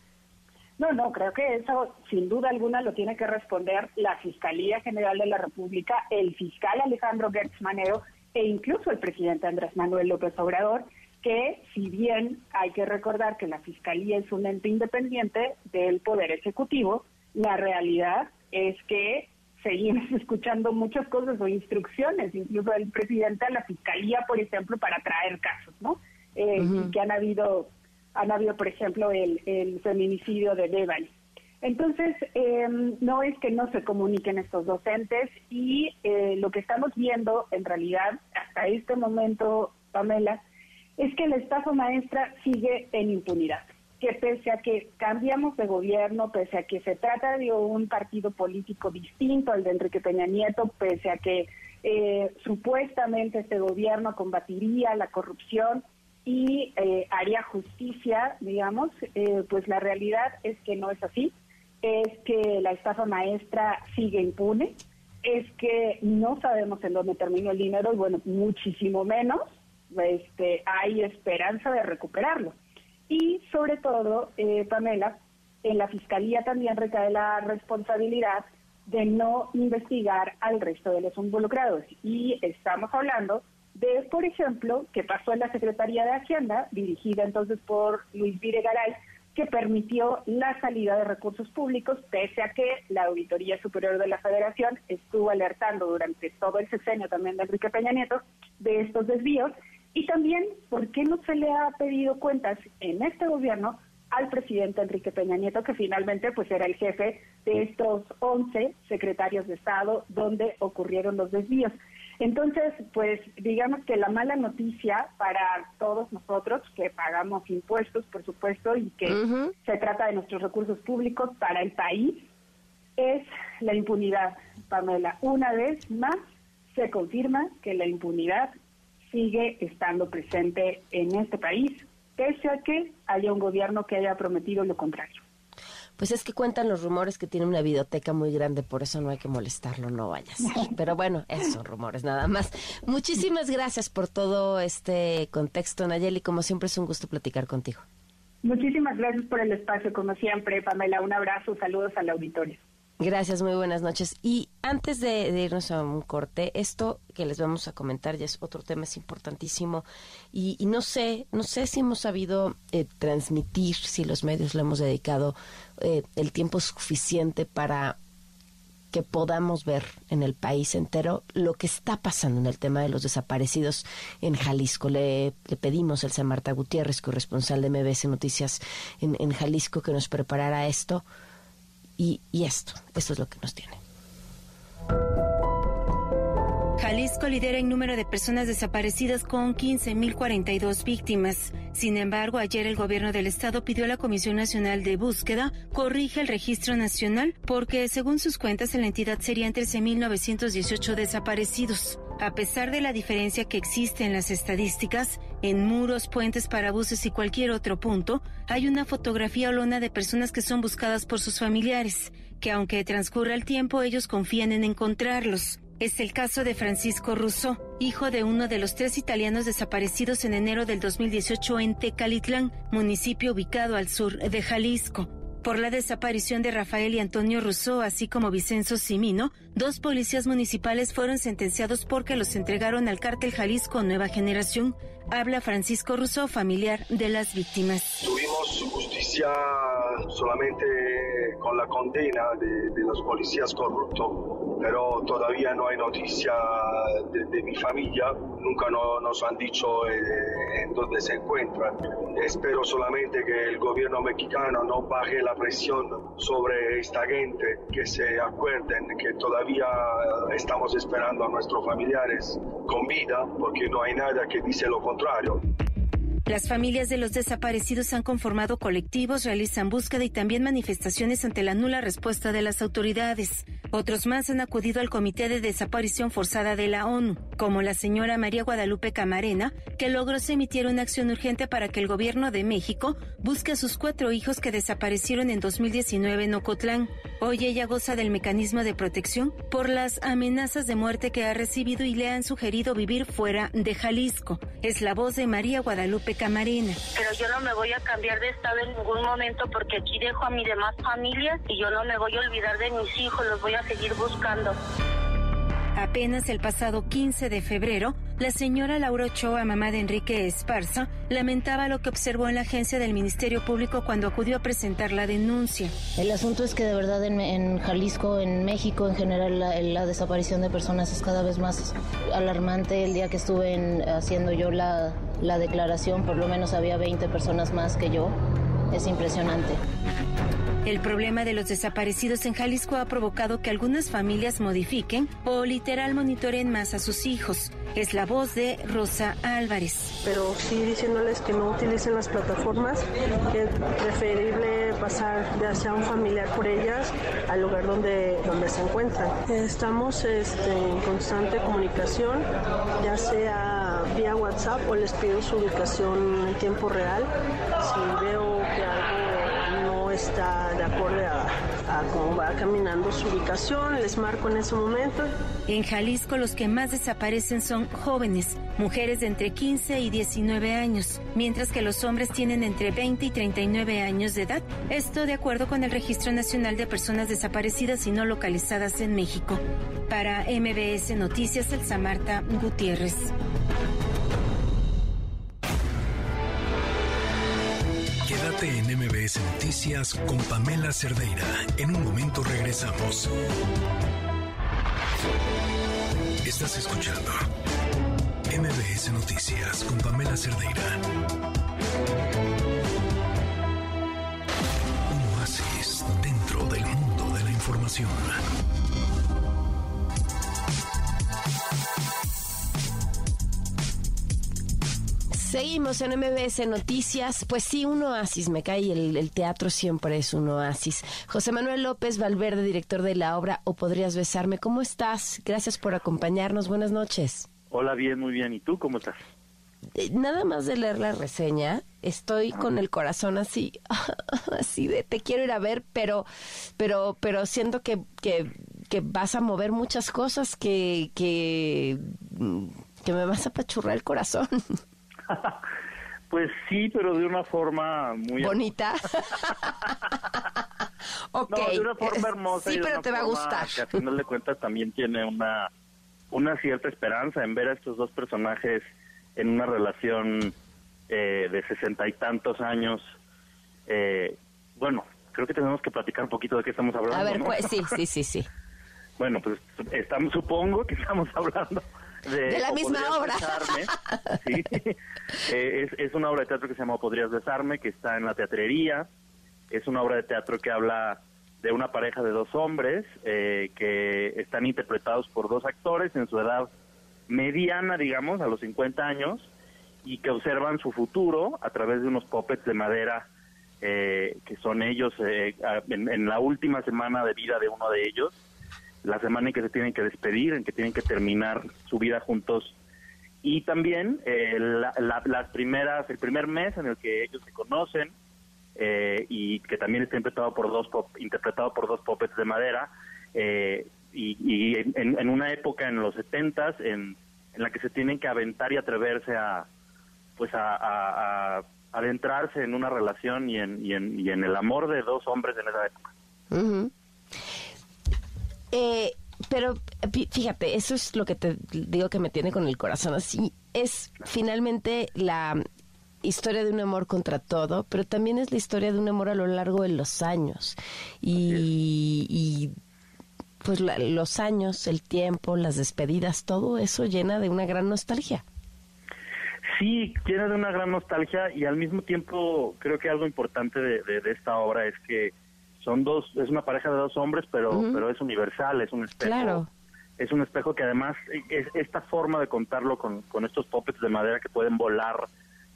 No, no, creo que eso sin duda alguna lo tiene que responder la Fiscalía General de la República, el fiscal Alejandro Gertz Manero e incluso el presidente Andrés Manuel López Obrador, que si bien hay que recordar que la Fiscalía es un ente independiente del Poder Ejecutivo, la realidad es que seguimos [LAUGHS] escuchando muchas cosas o instrucciones, incluso del presidente a la fiscalía, por ejemplo, para traer casos, ¿no? Eh, que han habido, han habido, por ejemplo, el, el feminicidio de Devani. Entonces, em, no es que no se comuniquen estos docentes y eh, lo que estamos viendo, en realidad, hasta este momento, Pamela, es que la estafa maestra sigue en impunidad que pese a que cambiamos de gobierno, pese a que se trata de un partido político distinto al de Enrique Peña Nieto, pese a que eh, supuestamente este gobierno combatiría la corrupción y eh, haría justicia, digamos, eh, pues la realidad es que no es así, es que la estafa maestra sigue impune, es que no sabemos en dónde terminó el dinero y bueno, muchísimo menos este, hay esperanza de recuperarlo. Y sobre todo, eh, Pamela, en la Fiscalía también recae la responsabilidad de no investigar al resto de los involucrados. Y estamos hablando de, por ejemplo, que pasó en la Secretaría de Hacienda, dirigida entonces por Luis Videgaray, que permitió la salida de recursos públicos, pese a que la Auditoría Superior de la Federación estuvo alertando durante todo el sexenio también de Enrique Peña Nieto de estos desvíos y también, ¿por qué no se le ha pedido cuentas en este gobierno al presidente Enrique Peña Nieto, que finalmente pues era el jefe de estos 11 secretarios de Estado donde ocurrieron los desvíos? Entonces, pues digamos que la mala noticia para todos nosotros que pagamos impuestos, por supuesto, y que se trata de nuestros recursos públicos para el país, es la impunidad, Pamela. Una vez más se confirma que la impunidad sigue estando presente en este país, pese a que haya un gobierno que haya prometido lo contrario. Pues es que cuentan los rumores que tiene una biblioteca muy grande, por eso no hay que molestarlo, no vayas. [LAUGHS] Pero bueno, esos son rumores nada más. Muchísimas gracias por todo este contexto, Nayeli. Como siempre es un gusto platicar contigo. Muchísimas gracias por el espacio, como siempre, Pamela. Un abrazo, saludos al auditorio. Gracias, muy buenas noches. Y antes de, irnos a un corte, esto que les vamos a comentar ya es otro tema, es importantísimo. Y, no sé, no sé si hemos sabido eh, transmitir, si los medios le hemos dedicado eh, el tiempo suficiente para que podamos ver en el país entero lo que está pasando en el tema de los desaparecidos en Jalisco. Le, pedimos al Marta Gutiérrez, corresponsal de MBS Noticias en, en Jalisco, que nos preparara esto y, esto, esto es lo que nos tiene. Jalisco lidera en número de personas desaparecidas con 15.042 víctimas. Sin embargo, ayer el gobierno del estado pidió a la Comisión Nacional de Búsqueda corrige el registro nacional porque, según sus cuentas, en la entidad serían 13.918 desaparecidos. A pesar de la diferencia que existe en las estadísticas, en muros, puentes, parabuses y cualquier otro punto, hay una fotografía o lona de personas que son buscadas por sus familiares, que aunque transcurra el tiempo, ellos confían en encontrarlos. Es el caso de Francisco Russo, hijo de uno de los tres italianos desaparecidos en enero del 2018 en Tecalitlán, municipio ubicado al sur de Jalisco. Por la desaparición de Rafael y Antonio Rousseau, así como Vicenzo Simino, dos policías municipales fueron sentenciados porque los entregaron al cártel Jalisco Nueva Generación. Habla Francisco Rousseau, familiar de las víctimas. Tuvimos justicia solamente con la condena de, los policías corruptos, pero todavía no hay noticia de, mi familia, nunca nos han dicho eh, en dónde se encuentran. Espero solamente que el gobierno mexicano no baje la presión sobre esta gente, que se acuerden que todavía estamos esperando a nuestros familiares con vida, porque no hay nada que dice lo contrario. Las familias de los desaparecidos han conformado colectivos, realizan búsqueda y también manifestaciones ante la nula respuesta de las autoridades. Otros más han acudido al Comité de Desaparición Forzada de la ONU, como la señora María Guadalupe Camarena, que logró se emitiera una acción urgente para que el gobierno de México busque a sus cuatro hijos que desaparecieron en 2019 en Ocotlán. Hoy ella goza del mecanismo de protección por las amenazas de muerte que ha recibido y le han sugerido vivir fuera de Jalisco. Es la voz de María Guadalupe Camarena. Pero yo no me voy a cambiar de estado en ningún momento porque aquí dejo a mi demás familia y yo no me voy a olvidar de mis hijos, los voy a seguir buscando. Apenas el pasado 15 de febrero, la señora Laura Ochoa, mamá de Enrique Esparza, lamentaba lo que observó en la agencia del Ministerio Público cuando acudió a presentar la denuncia. El asunto es que de verdad en, Jalisco, en México en general, la, desaparición de personas es cada vez más alarmante. El día que estuve haciendo yo la, la declaración, por lo menos había 20 personas más que yo. Es impresionante. El problema de los desaparecidos en Jalisco ha provocado que algunas familias modifiquen o literal monitoreen más a sus hijos. Es la voz de Rosa Álvarez. Pero sí diciéndoles que no utilicen las plataformas, que es preferible pasar ya sea un familiar por ellas al lugar donde, donde se encuentran. Estamos este, en constante comunicación, ya sea vía WhatsApp o les pido su ubicación en tiempo real. Si veo que algo está de acuerdo a, cómo va caminando su ubicación, les marco en ese momento. En Jalisco los que más desaparecen son jóvenes, mujeres de entre 15 y 19 años, mientras que los hombres tienen entre 20 y 39 años de edad. Esto de acuerdo con el Registro Nacional de Personas Desaparecidas y No Localizadas en México. Para MBS Noticias, Elsa Marta Gutiérrez. Quédate en MBS Noticias con Pamela Cerdeira. En un momento regresamos. Estás escuchando MBS Noticias con Pamela Cerdeira. Un oasis dentro del mundo de la información. Seguimos en MBS Noticias. Pues sí, un oasis, me cae, el, el, teatro siempre es un oasis. José Manuel López Valverde, director de la obra O Podrías Besarme, ¿cómo estás? Gracias por acompañarnos, buenas noches. Hola, bien, muy bien. ¿Y tú cómo estás? Eh, nada más de leer la reseña, estoy con el corazón así, [LAUGHS] así de te quiero ir a ver, pero, pero, pero siento que, que, que vas a mover muchas cosas que, que, que me vas a apachurrar el corazón. [LAUGHS] [LAUGHS] pues sí, pero de una forma muy bonita. [LAUGHS] okay. de una forma hermosa. Sí, pero te va a gustar. Que a final de cuentas también tiene una una cierta esperanza en ver a estos dos personajes en una relación eh, de sesenta y tantos años. Eh, bueno, creo que tenemos que platicar un poquito de qué estamos hablando. A ver, pues sí, sí, sí, sí. [LAUGHS] bueno, pues estamos, supongo que estamos hablando de, la misma obra. [LAUGHS] Eh, es, una obra de teatro que se llama Podrías besarme, que está en la teatrería. Es una obra de teatro que habla de una pareja de dos hombres eh, que están interpretados por dos actores en su edad mediana, digamos, a los 50 años, y que observan su futuro a través de unos puppets de madera eh, que son ellos en la última semana de vida de uno de ellos la semana en que se tienen que despedir, en que tienen que terminar su vida juntos. Y también eh, las primeras, el primer mes en el que ellos se conocen eh, y que también está interpretado por dos pop, interpretado por dos puppets de madera eh, y, en, una época en los setentas en, en la que se tienen que aventar y atreverse a pues a, adentrarse en una relación y en, y en, y en el amor de dos hombres en esa época. Eh, pero fíjate, eso es lo que te digo que me tiene con el corazón así. Es finalmente la historia de un amor contra todo, pero también es la historia de un amor a lo largo de los años. Y, pues los años, el tiempo, las despedidas, todo eso llena de una gran nostalgia. Sí, llena de una gran nostalgia y al mismo tiempo creo que algo importante de, esta obra es que son dos, es una pareja de dos hombres, pero, pero es universal, es un espejo. Claro. Es un espejo que además, es esta forma de contarlo con, con estos puppets de madera que pueden volar,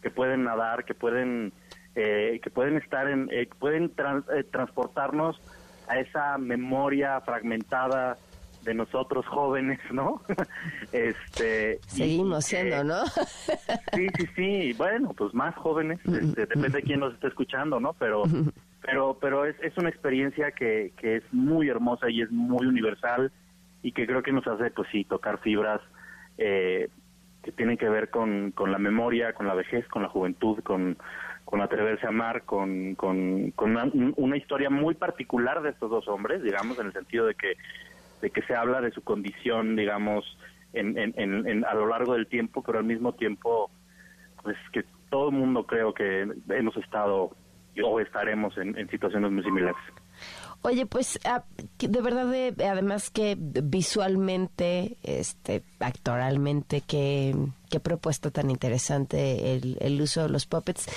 que pueden nadar, que pueden, eh, que pueden estar en, eh, pueden eh, transportarnos a esa memoria fragmentada de nosotros jóvenes, ¿no? [LAUGHS] este seguimos siendo, ¿no? sí, sí, sí. Bueno, pues más jóvenes. Este, depende de quién nos esté escuchando, ¿no? Pero, [LAUGHS] pero, pero es, es una experiencia que, que es muy hermosa y es muy universal y que creo que nos hace, pues sí, tocar fibras eh, que tienen que ver con, con la memoria, con la vejez, con la juventud, con con Atreverse a Amar, con, con, una, historia muy particular de estos dos hombres, digamos, en el sentido de que, de que se habla de su condición, digamos, en, en, a lo largo del tiempo, pero al mismo tiempo, pues que todo el mundo creo que hemos estado o estaremos en situaciones muy similares. Oye, pues ah, de verdad, además que visualmente, este, actoralmente, qué, qué propuesta tan interesante el, el uso de los puppets.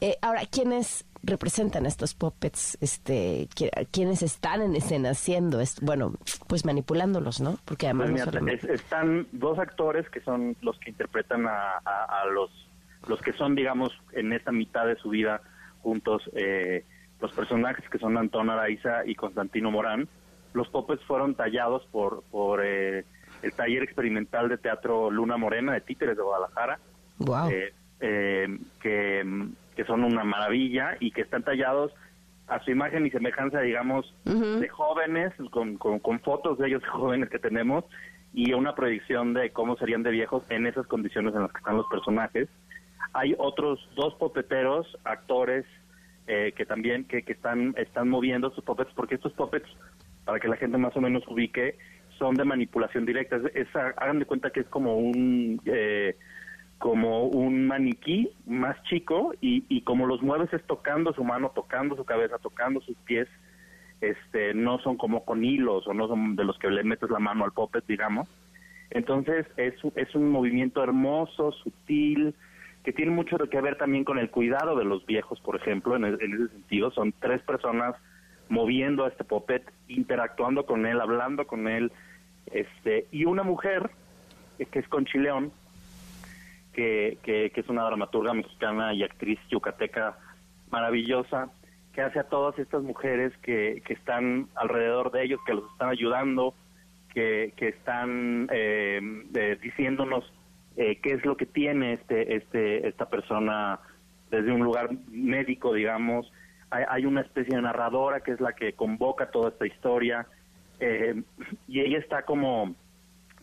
Eh, ahora, ¿quiénes representan estos puppets? Este, ¿Quiénes están en escena haciendo esto? Bueno, pues manipulándolos, ¿no? Porque además pues están dos actores que son los que interpretan a, a, los, los que son, digamos, en esta mitad de su vida juntos. Eh, los personajes que son Antón Araiza y Constantino Morán. Los puppets fueron tallados por, por eh, el taller experimental de teatro Luna Morena de Títeres de Guadalajara. Wow. Eh, eh, que, que, son una maravilla y que están tallados a su imagen y semejanza, digamos, de jóvenes, con, con, fotos de ellos [LAUGHS] jóvenes que tenemos y una proyección de cómo serían de viejos en esas condiciones en las que están los personajes. Hay otros dos popeteros, actores eh, que también que, que, están están moviendo sus puppets porque estos puppets para que la gente más o menos ubique son de manipulación directa es, hagan de cuenta que es como un eh, como un maniquí más chico y, y como los mueves es tocando su mano tocando su cabeza tocando sus pies este no son como con hilos o no son de los que le metes la mano al puppet digamos entonces es es un movimiento hermoso sutil que tiene mucho que ver también con el cuidado de los viejos, por ejemplo, en, ese sentido. Son tres personas moviendo a este popet, interactuando con él, hablando con él, este, y una mujer eh, que es Conchileón, que, que, es una dramaturga mexicana y actriz yucateca maravillosa, que hace a todas estas mujeres que, que están alrededor de ellos, que los están ayudando, que, que están eh, diciéndonos eh, qué es lo que tiene este, este, esta persona desde un lugar médico, digamos. Hay, una especie de narradora que es la que convoca toda esta historia eh, y ella está como,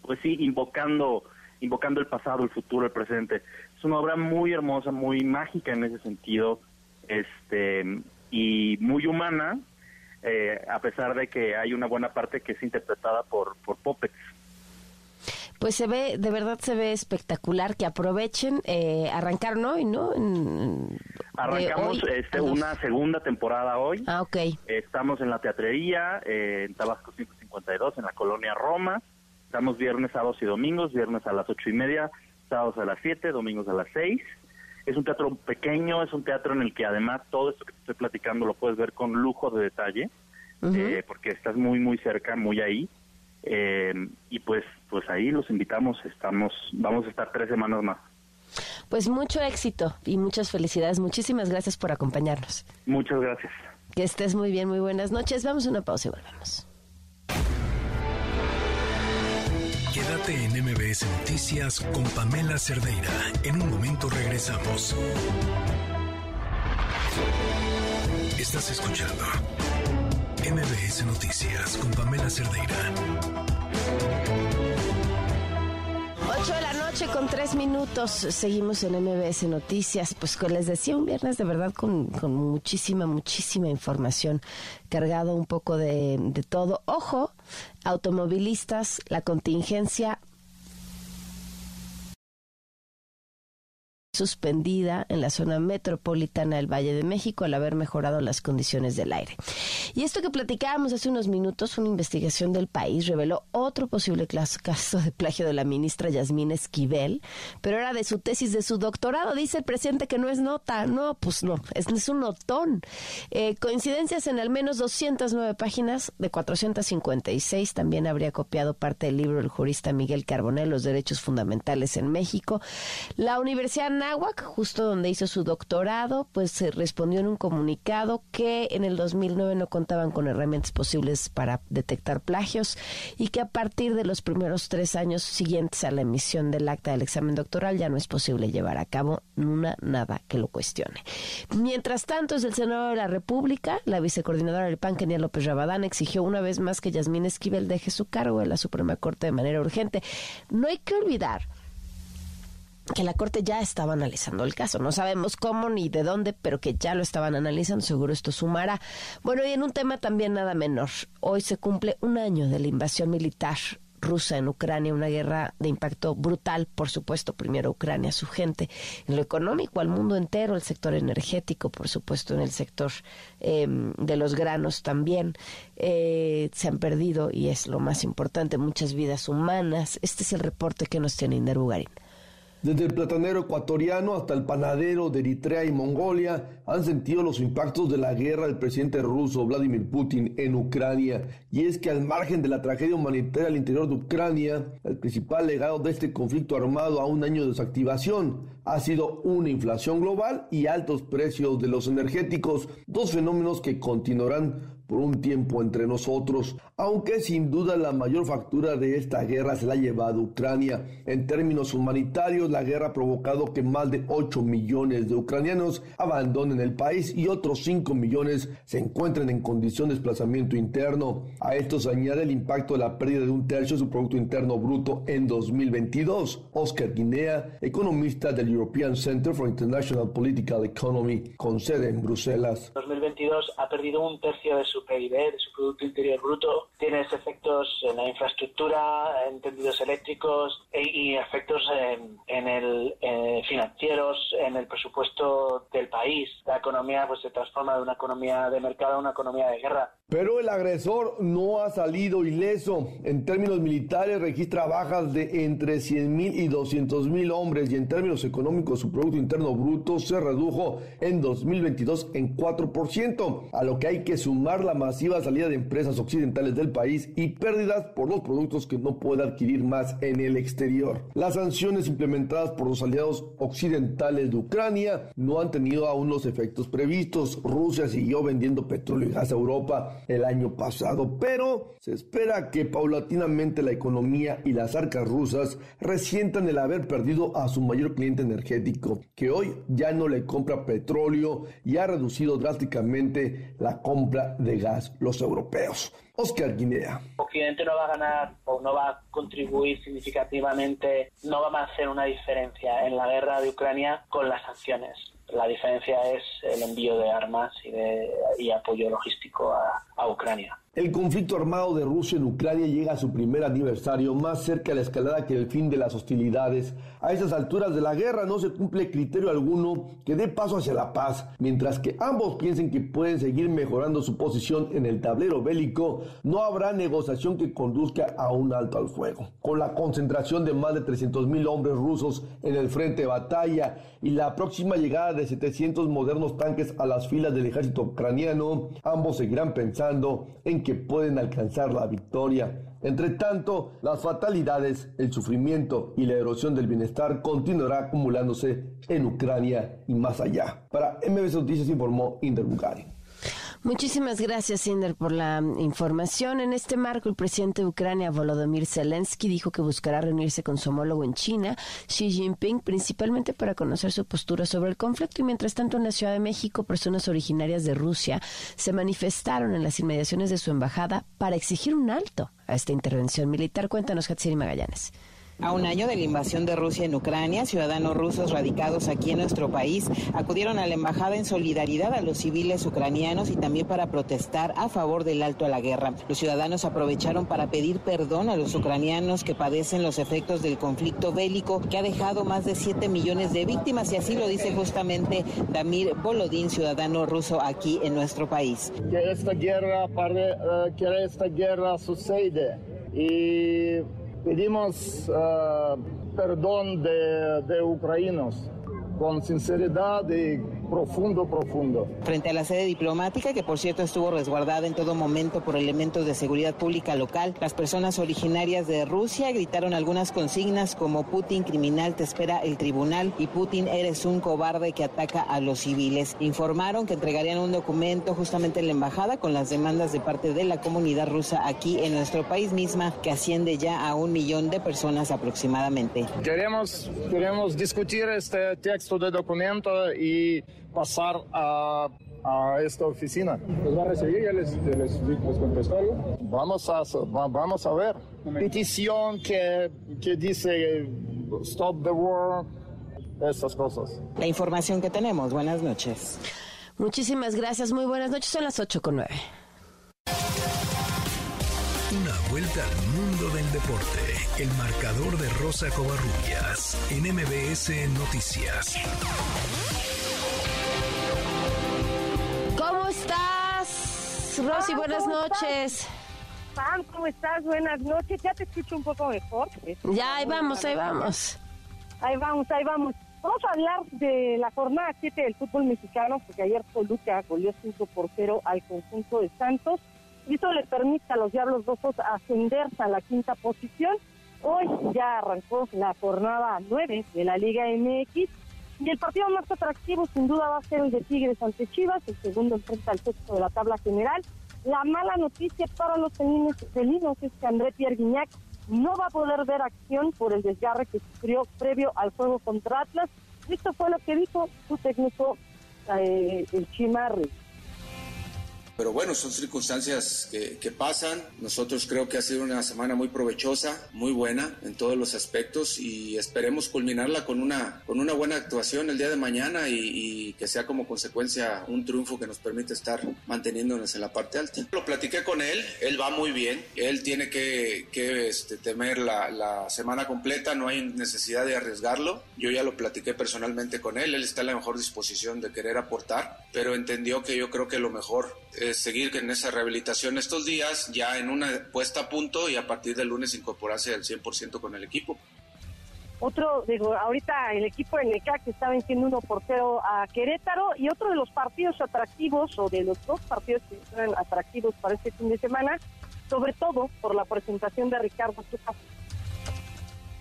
pues sí, invocando, invocando el pasado, el futuro, el presente. Es una obra muy hermosa, muy mágica en ese sentido, este y muy humana, eh, a pesar de que hay una buena parte que es interpretada por, por pues se ve, de verdad se ve espectacular, que aprovechen, eh, arrancaron hoy, ¿no? Arrancamos este, una segunda temporada hoy. Ah, ok. Estamos en la teatrería, eh, en Tabasco 152, en la colonia Roma. Estamos viernes, sábados y domingos, viernes a las ocho y media, sábados a las siete, domingos a las seis. Es un teatro pequeño, es un teatro en el que además todo esto que te estoy platicando lo puedes ver con lujo de detalle, eh, porque estás muy, muy cerca, muy ahí. Eh, y pues, pues ahí los invitamos, estamos, vamos a estar tres semanas más. Pues mucho éxito y muchas felicidades. Muchísimas gracias por acompañarnos. Muchas gracias. Que estés muy bien, muy buenas noches. Vamos a una pausa y volvemos. Quédate en MBS Noticias con Pamela Cerdeira. En un momento regresamos. Estás escuchando MBS Noticias con Pamela Cerdeira. 8 de la noche con 3 minutos. Seguimos en MBS Noticias. Pues como les decía, un viernes de verdad con, muchísima, muchísima información. Cargado un poco de todo. Ojo, automovilistas, la contingencia suspendida en la zona metropolitana del Valle de México al haber mejorado las condiciones del aire. Y esto que platicábamos hace unos minutos, una investigación del país reveló otro posible caso de plagio de la ministra Yasmín Esquivel, pero era de su tesis de su doctorado. Dice el presidente que no es nota. No, pues no, es, un notón. Eh, coincidencias en al menos 209 páginas de 456. También habría copiado parte del libro del jurista Miguel Carbonell, Los Derechos Fundamentales en México. La Universidad Náhuac, justo donde hizo su doctorado, pues se respondió en un comunicado que en el 2009 no contaban con herramientas posibles para detectar plagios y que a partir de los primeros tres años siguientes a la emisión del acta del examen doctoral ya no es posible llevar a cabo una, nada que lo cuestione. Mientras tanto, desde el Senado de la República, la vicecoordinadora del PAN, Kenia López Rabadán, exigió una vez más que Yasmín Esquivel deje su cargo en la Suprema Corte de manera urgente. No hay que olvidar que la Corte ya estaba analizando el caso. No sabemos cómo ni de dónde, pero que ya lo estaban analizando. Seguro esto sumará. Bueno, y en un tema también nada menor. Hoy se cumple un año de la invasión militar rusa en Ucrania, una guerra de impacto brutal, por supuesto, primero Ucrania, su gente, en lo económico, al mundo entero, el sector energético, por supuesto, en el sector em, de los granos también. Eh, se han perdido, y es lo más importante, muchas vidas humanas. Este es el reporte que nos tiene Inder Bugarín. Desde el platanero ecuatoriano hasta el panadero de Eritrea y Mongolia han sentido los impactos de la guerra del presidente ruso Vladimir Putin en Ucrania. Y es que al margen de la tragedia humanitaria al interior de Ucrania, el principal legado de este conflicto armado a un año de desactivación ha sido una inflación global y altos precios de los energéticos, dos fenómenos que continuarán por un tiempo entre nosotros, aunque sin duda la mayor factura de esta guerra se la ha llevado Ucrania. En términos humanitarios, la guerra ha provocado que más de 8 millones de ucranianos abandonen el país y otros 5 millones se encuentren en condición de desplazamiento interno. A esto se añade el impacto de la pérdida de un tercio de su Producto Interno Bruto en 2022. Oscar Guinea, economista del European Center for International Political Economy, con sede en Bruselas. 2022 ha perdido un tercio de su PIB, de su Producto Interior Bruto. Tienes efectos en la infraestructura, en tendidos eléctricos e, y efectos en, el eh, financieros, en el presupuesto del país. La economía pues se transforma de una economía de mercado a una economía de guerra. Pero el agresor no ha salido ileso. En términos militares registra bajas de entre 100.000 y 200.000 hombres y en términos económicos su Producto Interno Bruto se redujo en 2022 en 4%, a lo que hay que sumar la masiva salida de empresas occidentales del país y pérdidas por los productos que no puede adquirir más en el exterior. Las sanciones implementadas por los aliados occidentales de Ucrania no han tenido aún los efectos previstos. Rusia siguió vendiendo petróleo y gas a Europa el año pasado, pero se espera que paulatinamente la economía y las arcas rusas resientan el haber perdido a su mayor cliente energético, que hoy ya no le compra petróleo y ha reducido drásticamente la compra de gas los europeos. Oscar Guinea. Occidente no va a ganar o no va a contribuir significativamente, no va a hacer una diferencia en la guerra de Ucrania con las sanciones. La diferencia es el envío de armas y, de, y apoyo logístico a Ucrania. El conflicto armado de Rusia en Ucrania llega a su primer aniversario, más cerca de la escalada que el fin de las hostilidades. A esas alturas de la guerra no se cumple criterio alguno que dé paso hacia la paz, mientras que ambos piensen que pueden seguir mejorando su posición en el tablero bélico, no habrá negociación que conduzca a un alto al fuego. Con la concentración de más de 300.000 hombres rusos en el frente de batalla y la próxima llegada de 700 modernos tanques a las filas del ejército ucraniano, ambos seguirán pensando en que pueden alcanzar la victoria. Entre tanto, las fatalidades, el sufrimiento y la erosión del bienestar continuará acumulándose en Ucrania y más allá. Para MBS Noticias informó Inder Bugari. Muchísimas gracias, Inder, por la información. En este marco, el presidente de Ucrania, Volodymyr Zelensky, dijo que buscará reunirse con su homólogo en China, Xi Jinping, principalmente para conocer su postura sobre el conflicto. Y mientras tanto, en la Ciudad de México, personas originarias de Rusia se manifestaron en las inmediaciones de su embajada para exigir un alto a esta intervención militar. Cuéntanos, Hatsiri Magallanes. A un año de la invasión de Rusia en Ucrania, ciudadanos rusos radicados aquí en nuestro país acudieron a la embajada en solidaridad a los civiles ucranianos y también para protestar a favor del alto a la guerra. Los ciudadanos aprovecharon para pedir perdón a los ucranianos que padecen los efectos del conflicto bélico que ha dejado más de 7 millones de víctimas y así lo dice justamente Damir Bolodín, ciudadano ruso aquí en nuestro país. Que esta guerra, eh, que esta guerra sucede y pedimos uh, perdón de, de ucranianos con sinceridad y profundo, profundo. Frente a la sede diplomática, que por cierto estuvo resguardada en todo momento por elementos de seguridad pública local, las personas originarias de Rusia gritaron algunas consignas como Putin criminal te espera el tribunal y Putin eres un cobarde que ataca a los civiles. Informaron que entregarían un documento justamente en la embajada con las demandas de parte de la comunidad rusa aquí en nuestro país misma, que asciende ya a un millón de personas aproximadamente. Queremos, queremos discutir este texto de documento y pasar a, a esta oficina. ¿Los va a recibir? ¿Ya les, les, les contestó algo? Vamos a, vamos a ver. Petición que, que dice Stop the War, estas cosas. La información que tenemos. Buenas noches. Muchísimas gracias. Muy buenas noches. Son las 8 con 9. Una vuelta al mundo del deporte. El marcador de Rosa Covarrubias en MBS Noticias. ¿Cómo estás, Rosy? Buenas noches. Pam, ¿cómo estás? Buenas noches. Ya te escucho un poco mejor. Ya, ahí vamos, ahí vamos. Ahí vamos, ahí vamos. Vamos a hablar de la jornada 7 del fútbol mexicano, porque ayer Toluca goleó 5 por 0 al conjunto de Santos y eso le permite a los Diablos Rojos ascenderse a la quinta posición. Hoy ya arrancó la jornada 9 de la Liga MX y el partido más atractivo sin duda va a ser el de Tigres ante Chivas, el segundo enfrenta al sexto de la tabla general. La mala noticia para los felinos, es que André Pierre Guignac no va a poder ver acción por el desgarre que sufrió previo al juego contra Atlas. Esto fue lo que dijo su técnico, eh, el Chimarri. Pero bueno, son circunstancias que, pasan. Nosotros creo que ha sido una semana muy provechosa, muy buena en todos los aspectos y esperemos culminarla con una, con una buena actuación el día de mañana y, que sea como consecuencia un triunfo que nos permite estar manteniéndonos en la parte alta. Lo platiqué con él, él va muy bien, él tiene que, que este, temer la, la semana completa, no hay necesidad de arriesgarlo. Yo ya lo platiqué personalmente con él, él está en la mejor disposición de querer aportar, pero entendió que yo creo que lo mejor seguir en esa rehabilitación estos días, ya en una puesta a punto y a partir del lunes incorporarse al 100% con el equipo. Otro, digo, ahorita el equipo de Necax está venciendo uno por cero a Querétaro y otro de los partidos atractivos o de los dos partidos que son atractivos para este fin de semana, sobre todo por la presentación de Ricardo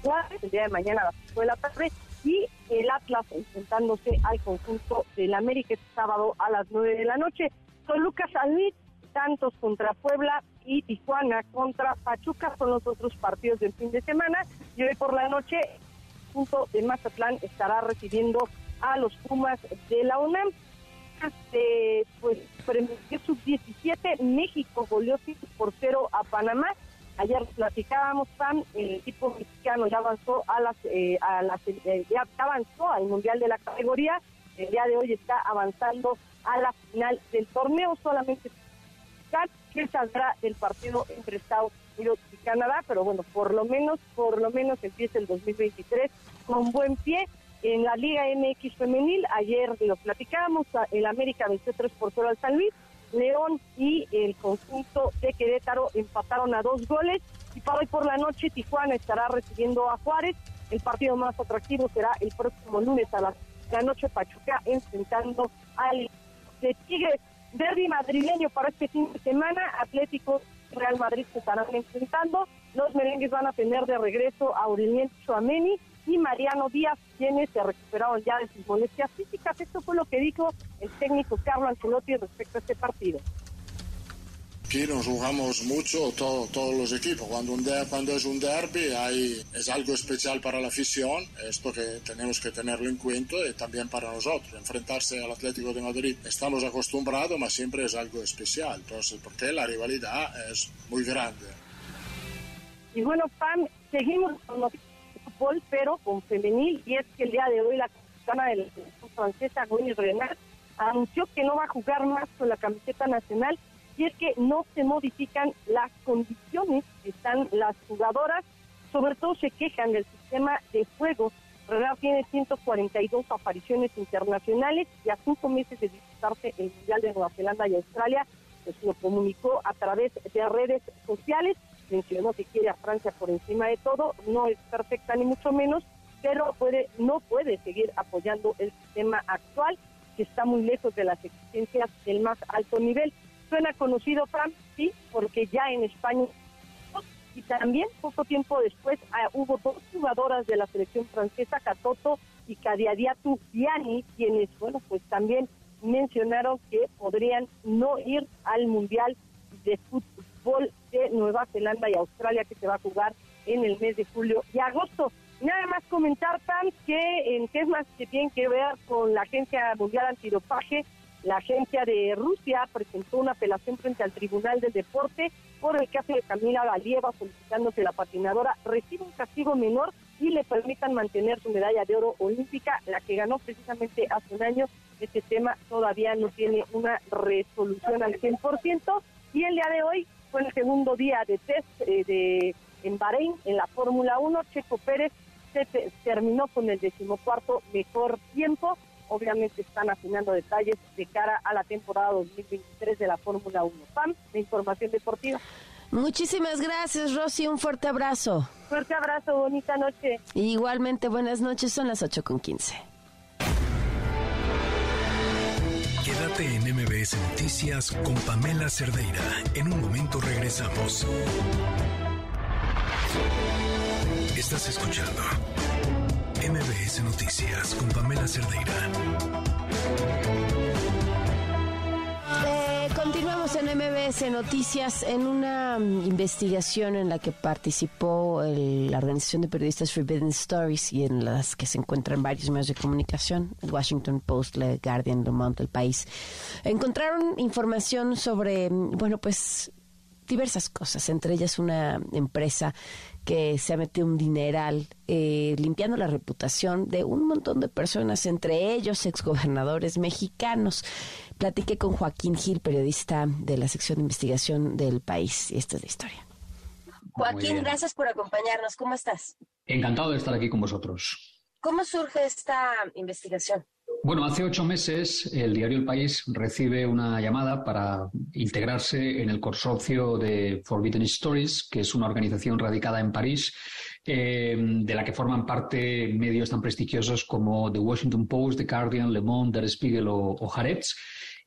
Juárez el día de mañana a las 5 de la tarde y el Atlas enfrentándose al conjunto del América este sábado a las 9 de la noche. Lucas San Luis, Santos contra Puebla y Tijuana contra Pachuca son los otros partidos del fin de semana. Y hoy por la noche, junto de Mazatlán estará recibiendo a los Pumas de la UNAM. Este, pues, sub-17, México goleó 5 por 0 a Panamá. Ayer platicábamos, Sam, el equipo mexicano ya avanzó a las, eh, a las eh, ya avanzó al mundial de la categoría. El día de hoy está avanzando a la final del torneo. Solamente que saldrá del partido entre Estados Unidos y Canadá, pero bueno, por lo menos, por lo menos empieza el 2023 con buen pie. En la Liga MX femenil, ayer lo platicábamos, el América venció 3 por 0 al San Luis, León y el conjunto de Querétaro empataron a dos goles y para hoy por la noche Tijuana estará recibiendo a Juárez. El partido más atractivo será el próximo lunes a la noche Pachuca enfrentando al de Tigres. Derby madrileño para este fin de semana. Atlético Real Madrid se estarán enfrentando. Los merengues van a tener de regreso a Aurelien Chouameni y Mariano Díaz, quienes se recuperaron ya de sus molestias físicas. Esto fue lo que dijo el técnico Carlo Ancelotti respecto a este partido. Aquí nos jugamos mucho todos los equipos. Cuando, un cuando es un derby hay, es algo especial para la afición, esto que tenemos que tenerlo en cuenta y también para nosotros. Enfrentarse al Atlético de Madrid estamos acostumbrados, pero siempre es algo especial. Entonces, porque la rivalidad es muy grande. Y bueno, Pam, seguimos con fútbol, pero con femenil, y es que el día de hoy la capitana de la francesa, Gwenny Renard, anunció que no va a jugar más con la camiseta nacional, y es que no se modifican las condiciones que están las jugadoras, sobre todo se quejan del sistema de juego. Renard tiene 142 apariciones internacionales y a cinco meses de disputarse el Mundial de Nueva Zelanda y Australia, pues lo comunicó a través de redes sociales mencionó que quiere a Francia por encima de todo, no es perfecta ni mucho menos, pero puede, no puede seguir apoyando el sistema actual, que está muy lejos de las exigencias del más alto nivel. Suena conocido, Fran, sí, porque ya en España y también poco tiempo después ah, hubo dos jugadoras de la selección francesa, Catoto y Cadiadiatu Viani, quienes, bueno, pues también mencionaron que podrían no ir al Mundial de fútbol de Nueva Zelanda y Australia que se va a jugar en el mes de julio y agosto. Nada más comentar, Pam, que en temas que tienen que ver con la Agencia Mundial Antidopaje, la agencia de Rusia presentó una apelación frente al Tribunal del Deporte por el caso de Camila Valieva solicitando que la patinadora reciba un castigo menor y le permitan mantener su medalla de oro olímpica, la que ganó precisamente hace un año. Este tema todavía no tiene una resolución al 100% y el día de hoy fue el segundo día de test eh, de, en Bahrein, en la Fórmula 1. Checo Pérez se terminó con el decimocuarto mejor tiempo. Obviamente están afinando detalles de cara a la temporada 2023 de la Fórmula 1. PAM, de información deportiva. Muchísimas gracias, Rosy. Un fuerte abrazo. Fuerte abrazo, bonita noche. Igualmente, buenas noches. Son las 8 con 15. Quédate en MBS Noticias con Pamela Cerdeira. En un momento regresamos. Estás escuchando MBS Noticias con Pamela Cerdeira. Eh, continuamos en MBS Noticias en una mm, investigación en la que participó el- la organización de periodistas Forbidden Stories y en las que se encuentran varios medios de comunicación, el Washington Post, The Guardian, Le Monde, El País. Encontraron información sobre, mm, bueno, pues diversas cosas, entre ellas una empresa que se ha metido un dineral eh, limpiando la reputación de un montón de personas, entre ellos exgobernadores mexicanos. Platiqué con Joaquín Gil, periodista de la sección de investigación del país, y esta es la historia. Joaquín, gracias por acompañarnos. ¿Cómo estás? Encantado de estar aquí con vosotros. ¿Cómo surge esta investigación? Bueno, hace ocho meses el diario El País recibe una llamada para integrarse en el consorcio de Forbidden Stories, que es una organización radicada en París, eh, de la que forman parte medios tan prestigiosos como The Washington Post, The Guardian, Le Monde, Der Spiegel o, o.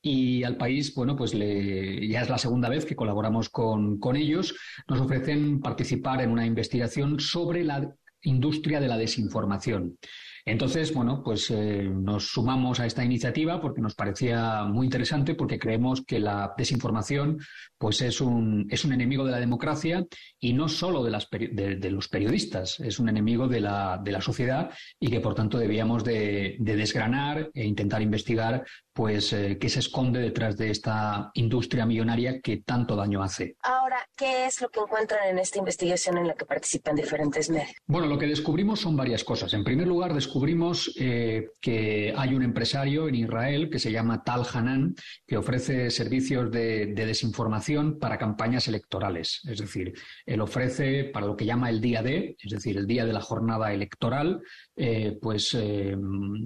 Y al país, bueno, pues le- ya es la segunda vez que colaboramos con, con ellos. Nos ofrecen participar en una investigación sobre la industria de la desinformación. Entonces, bueno, pues eh, nos sumamos a esta iniciativa porque nos parecía muy interesante, porque creemos que la desinformación pues es un, es un enemigo de la democracia y no solo de, las de, los periodistas, es un enemigo de la, de la sociedad y que por tanto debíamos de, de desgranar e intentar investigar pues eh, qué se esconde detrás de esta industria millonaria que tanto daño hace. Ahora, ¿qué es lo que encuentran en esta investigación en la que participan diferentes medios? Bueno, lo que descubrimos son varias cosas. En primer lugar, descubrimos eh, que hay un empresario en Israel que se llama Tal Hanan, que ofrece servicios de, de desinformación para campañas electorales. Es decir, él ofrece para lo que llama el día D, es decir, el día de la jornada electoral, eh, pues eh,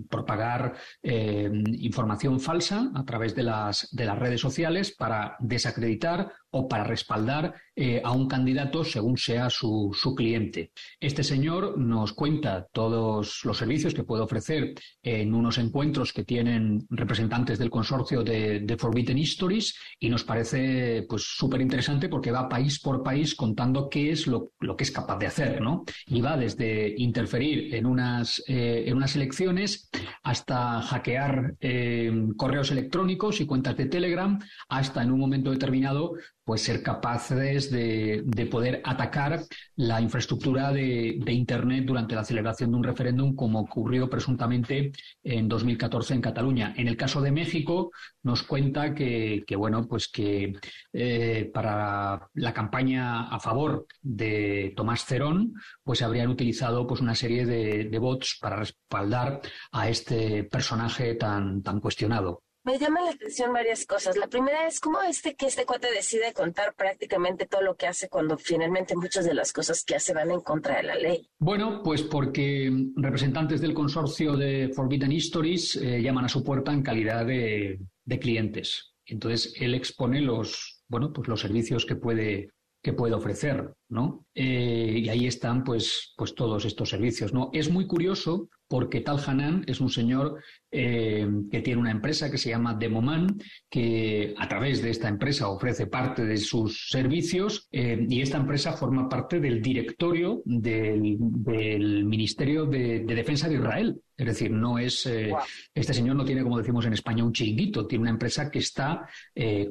propagar eh, información falsa a través de las, de las redes sociales para desacreditar o para respaldar eh, a un candidato según sea su, su cliente. Este señor nos cuenta todos los servicios que puede ofrecer en unos encuentros que tienen representantes del consorcio de, de Forbidden Histories y nos parece pues súper interesante porque va país por país contando qué es lo, lo que es capaz de hacer, ¿no? Y va desde interferir en unas, eh, en unas elecciones hasta hackear eh, correos electrónicos y cuentas de Telegram, hasta en un momento determinado pues ser capaces de, poder atacar la infraestructura de, Internet durante la celebración de un referéndum, como ocurrió presuntamente en 2014 en Cataluña. En el caso de México, nos cuenta que, bueno, pues que eh, para la campaña a favor de Tomás Cerón, pues habrían utilizado pues una serie de, de bots para respaldar a este personaje tan, tan cuestionado. Me llama la atención varias cosas. La primera es cómo este que este cuate decide contar prácticamente todo lo que hace cuando finalmente muchas de las cosas que hace van en contra de la ley. Bueno, pues porque representantes del consorcio de Forbidden Histories eh, llaman a su puerta en calidad de, clientes. Entonces él expone los, bueno, pues los servicios que puede que puede ofrecer, ¿no? Eh, y ahí están, pues, pues todos estos servicios, ¿no? Es muy curioso porque Tal Hanan es un señor eh, que tiene una empresa que se llama Demoman, que a través de esta empresa ofrece parte de sus servicios eh, y esta empresa forma parte del directorio del, Ministerio de, Defensa de Israel. Es decir, no es eh, este señor no tiene, como decimos en España, un chiringuito, tiene una empresa que está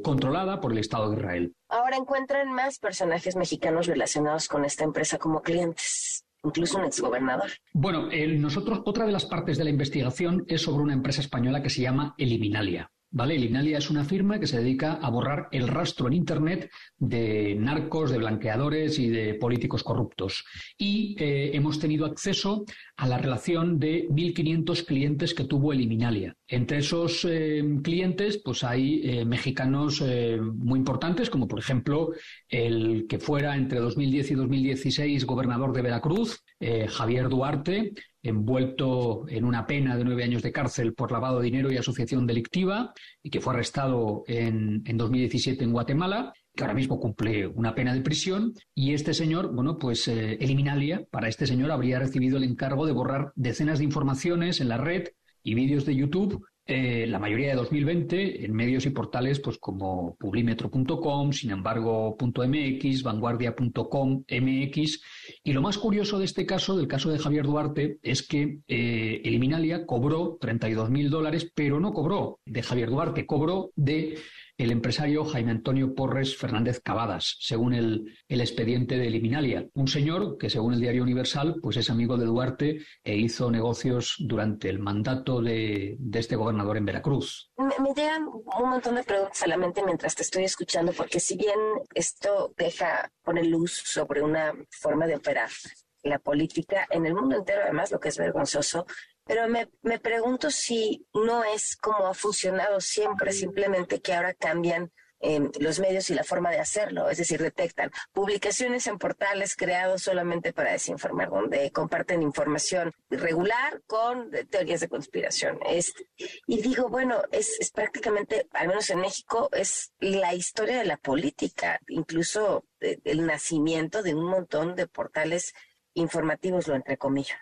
controlada por el Estado de Israel. Ahora encuentran más personajes mexicanos relacionados con esta empresa como clientes incluso un exgobernador. Bueno, nosotros, otra de las partes de la investigación es sobre una empresa española que se llama Eliminalia. ¿Vale? Eliminalia es una firma que se dedica a borrar el rastro en Internet de narcos, de blanqueadores y de políticos corruptos. Y eh, hemos tenido acceso a la relación de 1.500 clientes que tuvo Eliminalia. Entre esos eh, clientes, pues hay eh, mexicanos muy importantes, como por ejemplo el que fuera entre 2010 y 2016 gobernador de Veracruz, Javier Duarte, envuelto en una pena de nueve años de cárcel por lavado de dinero y asociación delictiva, y que fue arrestado en, 2017 en Guatemala, que ahora mismo cumple una pena de prisión, y este señor, bueno, pues eh, Eliminalia, para este señor habría recibido el encargo de borrar decenas de informaciones en la red y vídeos de YouTube eh, la mayoría de 2020 en medios y portales pues como publimetro.com, sin embargo.mx, vanguardia.com, MX. Y lo más curioso de este caso, del caso de Javier Duarte, es que eh, Eliminalia cobró 32 mil dólares, pero no cobró de Javier Duarte, cobró de el empresario Jaime Antonio Porres Fernández Cavadas, según el, expediente de Eliminalia. Un señor que, según el diario Universal, pues es amigo de Duarte e hizo negocios durante el mandato de, este gobernador en Veracruz. Me, llegan un montón de preguntas a la mientras te estoy escuchando, porque si bien esto deja, poner luz sobre una forma de operar la política en el mundo entero, además, lo que es vergonzoso, pero me, me pregunto si no es como ha funcionado siempre, simplemente que ahora cambian eh, los medios y la forma de hacerlo, es decir, detectan publicaciones en portales creados solamente para desinformar, donde comparten información irregular con teorías de conspiración. y digo, bueno, es, es, prácticamente, al menos en México, es la historia de la política, incluso el nacimiento de un montón de portales informativos, lo entrecomillo.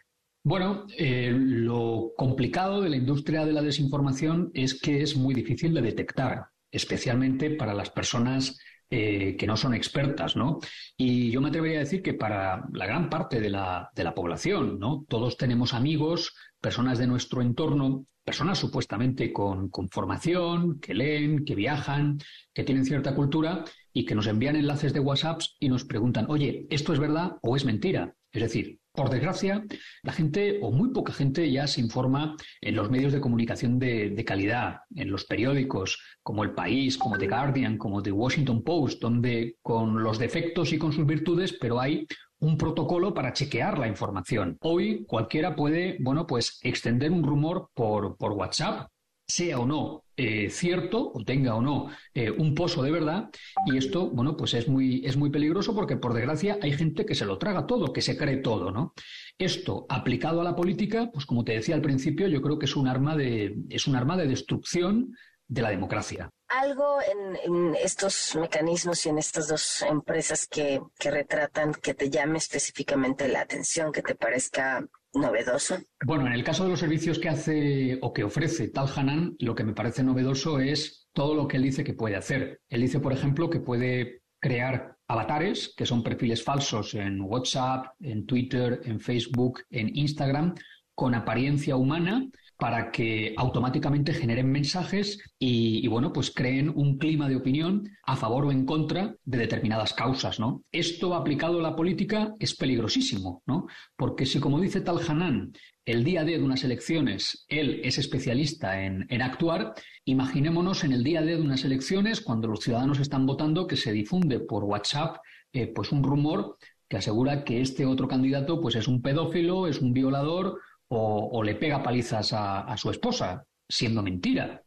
Bueno, eh, lo complicado de la industria de la desinformación es que es muy difícil de detectar, especialmente para las personas eh, que no son expertas, ¿no? Y yo me atrevería a decir que para la gran parte de la, de la población, ¿no? Todos tenemos amigos, personas de nuestro entorno, personas supuestamente con, con formación, que leen, que viajan, que tienen cierta cultura y que nos envían enlaces de WhatsApp y nos preguntan, oye, ¿esto es verdad o es mentira? Es decir, por desgracia, la gente o muy poca gente ya se informa en los medios de comunicación de, calidad, en los periódicos como El País, como The Guardian, como The Washington Post, donde con los defectos y con sus virtudes, pero hay un protocolo para chequear la información. Hoy cualquiera puede, bueno, pues extender un rumor por, por WhatsApp sea o no eh, cierto o tenga o no eh, un pozo de verdad y esto bueno pues es muy es muy peligroso porque por desgracia hay gente que se lo traga todo que se cree todo no esto aplicado a la política pues como te decía al principio yo creo que es un arma de es un arma de destrucción de la democracia. Algo en, estos mecanismos y en estas dos empresas que, que retratan que te llame específicamente la atención que te parezca novedoso? Bueno, en el caso de los servicios que hace o que ofrece Tal Hanan, lo que me parece novedoso es todo lo que él dice que puede hacer. Él dice, por ejemplo, que puede crear avatares, que son perfiles falsos en WhatsApp, en Twitter, en Facebook, en Instagram, con apariencia humana para que automáticamente generen mensajes y, bueno, pues creen un clima de opinión a favor o en contra de determinadas causas, ¿no? Esto aplicado a la política es peligrosísimo, ¿no? Porque si, como dice Tal Hanan, el día de unas elecciones él es especialista en, actuar, imaginémonos en el día de unas elecciones cuando los ciudadanos están votando que se difunde por WhatsApp eh, pues un rumor que asegura que este otro candidato pues es un pedófilo, es un violador o, le pega palizas a, su esposa, siendo mentira.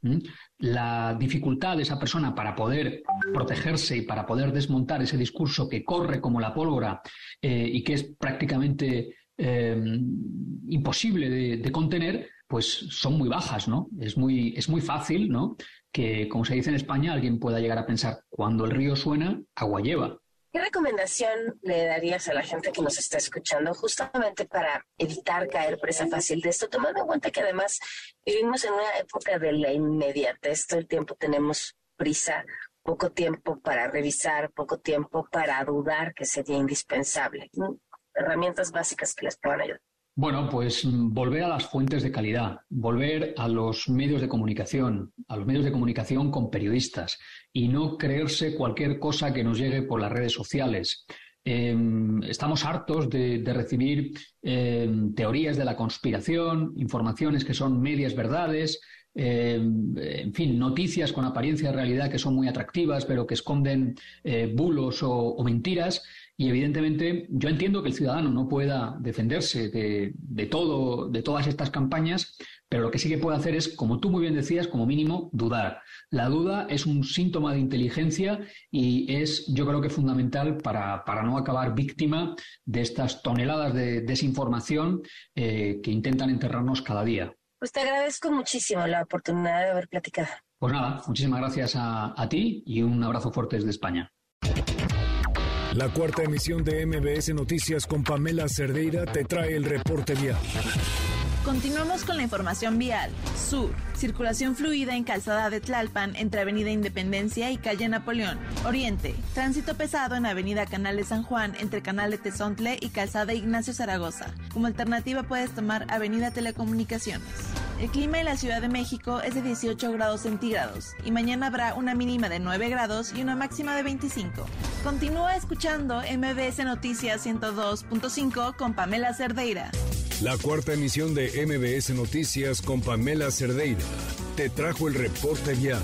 La dificultad de esa persona para poder protegerse y para poder desmontar ese discurso que corre como la pólvora eh, y que es prácticamente Em, imposible de, contener, pues son muy bajas, ¿no? Es muy, es muy fácil, ¿no? Que, como se dice en España, alguien pueda llegar a pensar, cuando el río suena, agua lleva. ¿Qué recomendación le darías a la gente que nos está escuchando justamente para evitar caer presa fácil de esto, tomando en cuenta que además vivimos en una época de la inmediatez, todo el tiempo tenemos prisa, poco tiempo para revisar, poco tiempo para dudar que sería indispensable herramientas básicas que les puedan ayudar? Bueno, pues mm, volver a las fuentes de calidad, volver a los medios de comunicación, a los medios de comunicación con periodistas y no creerse cualquier cosa que nos llegue por las redes sociales. Em, estamos hartos de, recibir em, teorías de la conspiración, informaciones que son medias verdades, em, en fin, noticias con apariencia de realidad que son muy atractivas, pero que esconden eh, bulos o mentiras. Y evidentemente yo entiendo que el ciudadano no pueda defenderse de, todo, de todas estas campañas, pero lo que sí que puede hacer es, como tú muy bien decías, como mínimo, dudar. La duda es un síntoma de inteligencia y es, yo creo que fundamental para, no acabar víctima de estas toneladas de desinformación eh, que intentan enterrarnos cada día. Pues te agradezco muchísimo la oportunidad de haber platicado. Pues nada, muchísimas gracias a ti y un abrazo fuerte desde España. La cuarta emisión de MBS Noticias con Pamela Cerdeira te trae el reporte vial. Continuamos con la información vial. Sur. Circulación fluida en calzada de Tlalpan entre Avenida Independencia y Calle Napoleón. Oriente. Tránsito pesado en Avenida Canal de San Juan entre Canal de Tezontle y Calzada Ignacio Zaragoza. Como alternativa puedes tomar Avenida Telecomunicaciones. El clima en la Ciudad de México es de 18 grados centígrados y mañana habrá una mínima de 9 grados y una máxima de 25. Continúa escuchando MBS Noticias 102.5 con Pamela Cerdeira. La cuarta emisión de MBS Noticias con Pamela Cerdeira te trajo el reporte vial.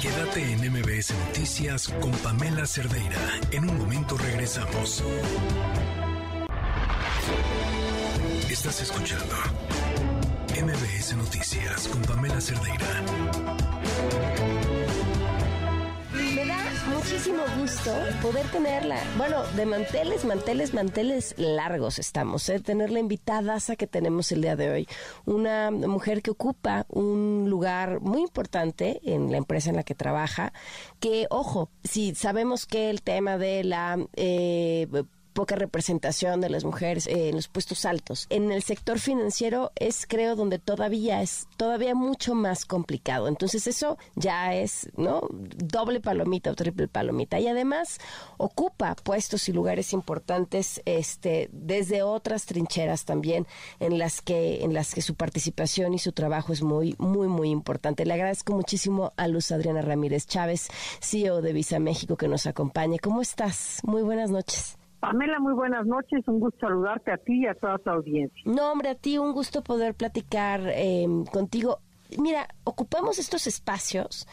Quédate en MBS Noticias con Pamela Cerdeira. En un momento regresamos. Estás escuchando MBS Noticias con Pamela Cerdeira. Me da muchísimo gusto poder tenerla. Bueno, de manteles, manteles, manteles largos estamos. ¿eh? Tenerla invitada a que tenemos el día de hoy. Una mujer que ocupa un lugar muy importante en la empresa en la que trabaja. Que, ojo, si sabemos que el tema de la... Eh, poca representación de las mujeres en los puestos altos. En el sector financiero es, creo, donde todavía es todavía mucho más complicado. Entonces eso ya es, ¿no? Doble palomita o triple palomita. Y además ocupa puestos y lugares importantes, este, desde otras trincheras también, en las que, en las que su participación y su trabajo es muy, muy, muy importante. Le agradezco muchísimo a Luz Adriana Ramírez Chávez, CEO de Visa México, que nos acompañe. ¿Cómo estás? Muy buenas noches. Pamela, muy buenas noches. Un gusto saludarte a ti y a toda tu audiencia. No, hombre, a ti un gusto poder platicar eh, contigo. Mira, ocupamos estos espacios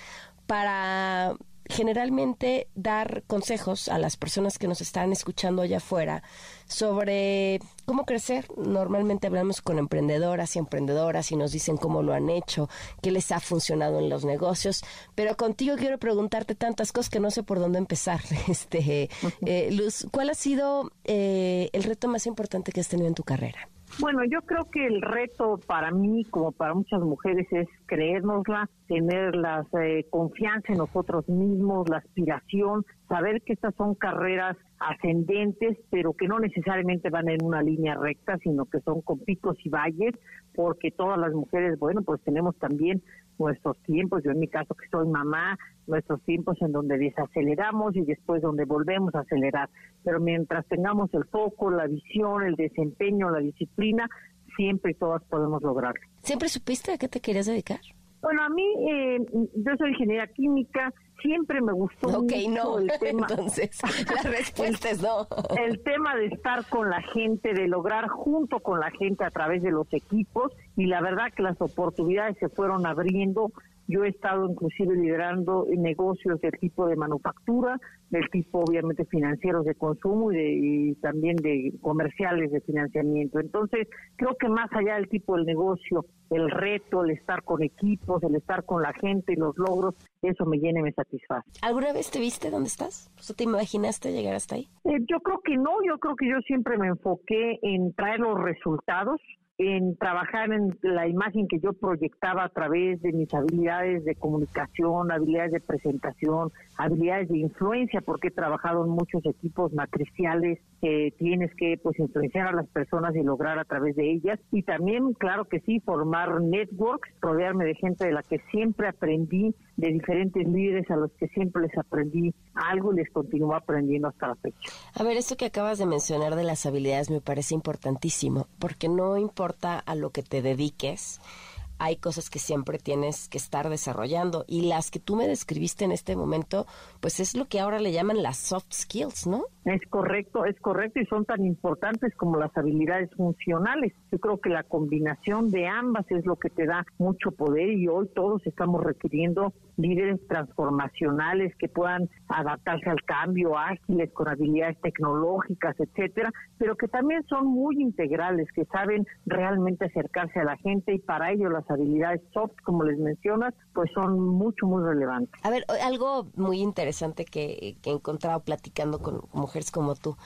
para generalmente dar consejos a las personas que nos están escuchando allá afuera sobre cómo crecer. Normalmente hablamos con emprendedoras y emprendedoras y nos dicen cómo lo han hecho, qué les ha funcionado en los negocios, pero contigo quiero preguntarte tantas cosas que no sé por dónde empezar. [LAUGHS] Este, eh, Luz, ¿cuál ha sido eh, el reto más importante que has tenido en tu carrera? Bueno, yo creo que el reto para mí, como para muchas mujeres, es creérnosla, tener la eh, confianza en nosotros mismos, la aspiración, saber que estas son carreras ascendentes, pero que no necesariamente van en una línea recta, sino que son con picos y valles, porque todas las mujeres, bueno, pues tenemos también nuestros tiempos, yo en mi caso que soy mamá, nuestros tiempos en donde desaceleramos y después donde volvemos a acelerar. Pero mientras tengamos el foco, la visión, el desempeño, la disciplina, siempre todas podemos lograrlo. ¿Siempre supiste a qué te querías dedicar? Bueno, a mí, eh, yo soy ingeniera química, siempre me gustó Ok, mucho no. el [LAUGHS] tema. Entonces, la [LAUGHS] respuesta es no. el tema de estar con la gente, de lograr junto con la gente a través de los equipos y la verdad que las oportunidades se fueron abriendo. Yo he estado inclusive liderando negocios del tipo de manufactura, del tipo obviamente financieros de consumo y, de- y también de comerciales de financiamiento. Entonces, creo que más allá del tipo del negocio, el reto, el estar con equipos, el estar con la gente y los logros, eso me llena y me satisface. ¿Alguna vez te viste dónde estás? ¿O sea, ¿Te imaginaste llegar hasta ahí? Eh, yo creo que no, yo creo que yo siempre me enfoqué en traer los resultados, en trabajar en la imagen que yo proyectaba a través de mis habilidades de comunicación, habilidades de presentación, habilidades de influencia, porque he trabajado en muchos equipos matriciales que tienes que pues influenciar a las personas y lograr a través de ellas y también claro que sí formar networks, rodearme de gente de la que siempre aprendí, de diferentes líderes a los que siempre les aprendí algo y les continúo aprendiendo hasta la fecha. A ver, esto que acabas de mencionar de las habilidades me parece importantísimo, porque no importa a lo que te dediques, hay cosas que siempre tienes que estar desarrollando y las que tú me describiste en este momento, pues es lo que ahora le llaman las soft skills, ¿no? Es correcto, es correcto y son tan importantes como las habilidades funcionales. Yo creo que la combinación de ambas es lo que te da mucho poder y hoy todos estamos requiriendo líderes transformacionales que puedan adaptarse al cambio, ágiles, con habilidades tecnológicas, etcétera, pero que también son muy integrales, que saben realmente acercarse a la gente y para ello las habilidades soft, como les mencionas, pues son mucho, muy relevantes. A ver, algo muy interesante que, que he encontrado platicando con mujeres como tú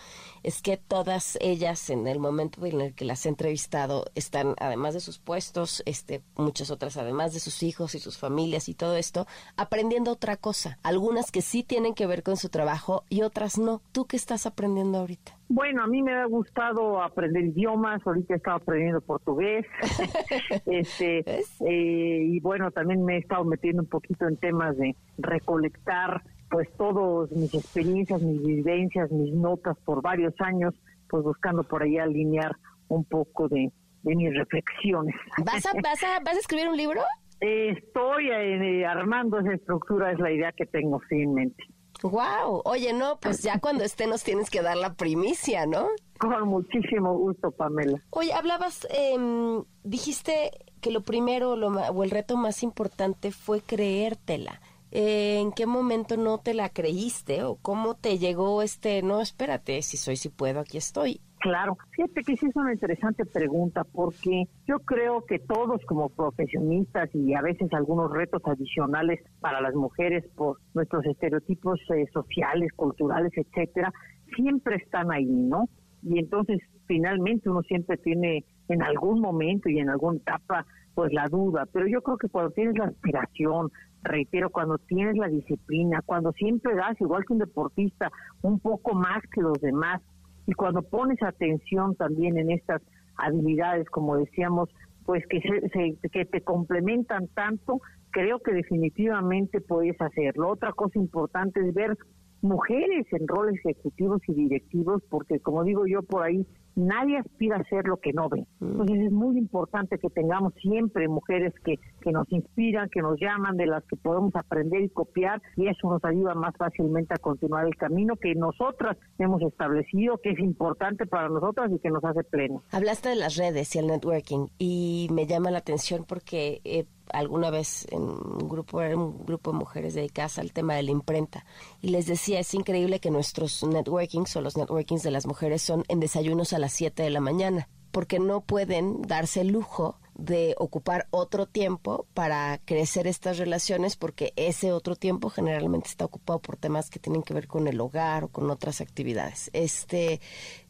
es que todas ellas en el momento en el que las he entrevistado están, además de sus puestos, este, muchas otras, además de sus hijos y sus familias y todo esto, aprendiendo otra cosa. Algunas que sí tienen que ver con su trabajo y otras no. ¿Tú qué estás aprendiendo ahorita? Bueno, a mí me ha gustado aprender idiomas, ahorita he estado aprendiendo portugués, [LAUGHS] este, eh, y bueno, también me he estado metiendo un poquito en temas de recolectar pues todas mis experiencias, mis vivencias, mis notas por varios años, pues buscando por ahí alinear un poco de, de mis reflexiones. ¿Vas a, [LAUGHS] vas, a, ¿Vas a escribir un libro? Estoy eh, armando esa estructura, es la idea que tengo sí, en mente. Wow, oye, no, pues ya cuando esté nos tienes que dar la primicia, ¿no? Con muchísimo gusto, Pamela. Oye, hablabas, em, dijiste que lo primero lo, o el reto más importante fue creértela. Eh, ¿En qué momento no te la creíste o cómo te llegó este, no, espérate, si soy, si puedo, aquí estoy? Claro, fíjate que sí es una interesante pregunta porque yo creo que todos como profesionistas y a veces algunos retos adicionales para las mujeres por nuestros estereotipos eh, sociales, culturales, etcétera, siempre están ahí, ¿no? Y entonces finalmente uno siempre tiene en algún momento y en alguna etapa pues la duda, pero yo creo que cuando tienes la aspiración, reitero, cuando tienes la disciplina, cuando siempre das, igual que un deportista, un poco más que los demás, y cuando pones atención también en estas habilidades, como decíamos, pues que, se, se- que te complementan tanto, creo que definitivamente puedes hacerlo. Otra cosa importante es ver mujeres en roles ejecutivos y directivos, porque como digo yo por ahí, nadie aspira a ser lo que no ve. Entonces es muy importante que tengamos siempre mujeres que, que nos inspiran, que nos llaman, de las que podemos aprender y copiar, y eso nos ayuda más fácilmente a continuar el camino que nosotras hemos establecido, que es importante para nosotras y que nos hace pleno. Hablaste de las redes y el networking y me llama la atención porque eh, alguna vez en un grupo, era un grupo de mujeres dedicadas al tema de la imprenta y les decía, es increíble que nuestros networkings o los networkings de las mujeres son en desayunos a las 7 de la mañana porque no pueden darse el lujo de ocupar otro tiempo para crecer estas relaciones porque ese otro tiempo generalmente está ocupado por temas que tienen que ver con el hogar o con otras actividades. Este,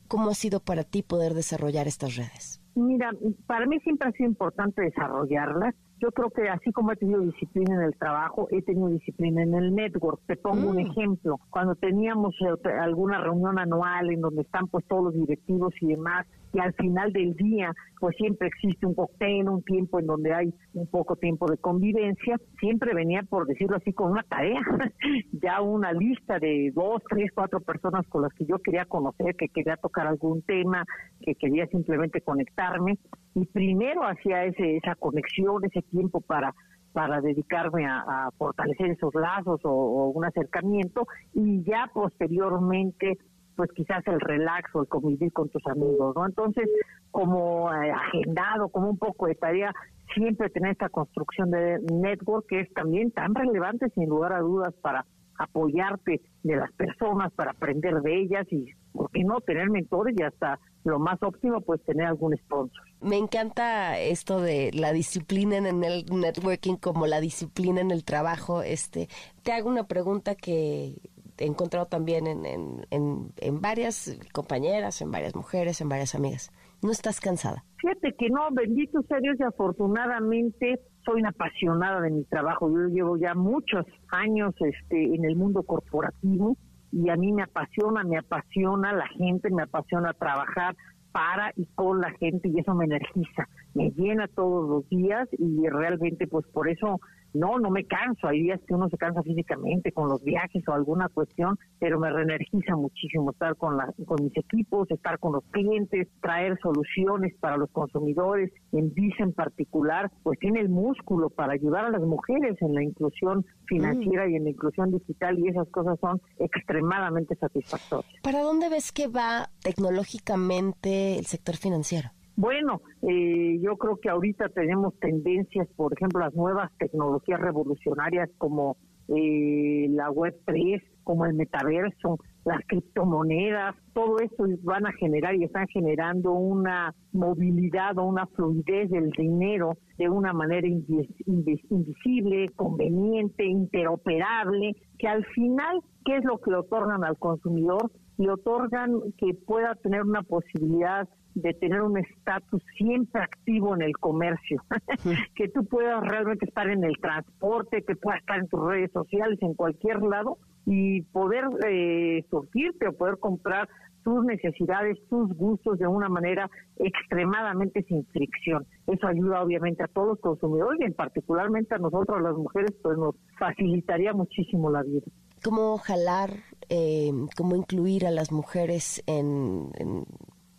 ¿cómo ha sido para ti poder desarrollar estas redes? Mira, para mí siempre ha sido importante desarrollarlas. Yo creo que así como he tenido disciplina en el trabajo, he tenido disciplina en el network. Te pongo un ejemplo. Cuando teníamos eh, alguna reunión anual en donde están pues todos los directivos y demás, y al final del día pues siempre existe un cóctel, un tiempo en donde hay un poco tiempo de convivencia, siempre venía por decirlo así con una tarea, [LAUGHS] ya una lista de dos, tres, cuatro personas con las que yo quería conocer, que quería tocar algún tema, que quería simplemente conectarme y primero hacía ese, esa conexión, ese tiempo para para dedicarme a, fortalecer esos lazos o, un acercamiento y ya posteriormente pues quizás el relax o el convivir con tus amigos, ¿no? Entonces, como eh, agendado, como un poco de tarea, siempre tener esta construcción de network que es también tan relevante sin lugar a dudas para apoyarte de las personas, para aprender de ellas y, ¿por qué no?, tener mentores y hasta lo más óptimo, pues tener algún sponsor. Me encanta esto de la disciplina en el networking como la disciplina en el trabajo. Este, te hago una pregunta que he encontrado también en, en, en, varias compañeras, en varias mujeres, en varias amigas. ¿No estás cansada? Fíjate que no, bendito sea Dios y afortunadamente soy una apasionada de mi trabajo. Yo llevo ya muchos años este, en el mundo corporativo y a mí me apasiona, me apasiona la gente, me apasiona trabajar para y con la gente y eso me energiza, me llena todos los días y realmente pues por eso no, no me canso. Hay días que uno se cansa físicamente con los viajes o alguna cuestión, pero me reenergiza muchísimo estar con, la, con mis equipos, estar con los clientes, traer soluciones para los consumidores. En Visa en particular, pues tiene el músculo para ayudar a las mujeres en la inclusión financiera y en la inclusión digital y esas cosas son extremadamente satisfactorias. ¿Para dónde ves que va tecnológicamente el sector financiero? Bueno, eh, yo creo que ahorita tenemos tendencias, por ejemplo, las nuevas tecnologías revolucionarias como eh, la Web 3, como el metaverso, las criptomonedas, todo eso van a generar y están generando una movilidad o una fluidez del dinero de una manera invisible, conveniente, interoperable, que al final, ¿qué es lo que le otorgan al consumidor? Le otorgan que pueda tener una posibilidad de tener un estatus siempre activo en el comercio, [LAUGHS] que tú puedas realmente estar en el transporte, que puedas estar en tus redes sociales, en cualquier lado, y poder eh, surtirte o poder comprar tus necesidades, tus gustos de una manera extremadamente sin fricción. Eso ayuda obviamente a todos los consumidores y en particularmente a nosotros, las mujeres, pues nos facilitaría muchísimo la vida. ¿Cómo jalar, eh, cómo incluir a las mujeres en en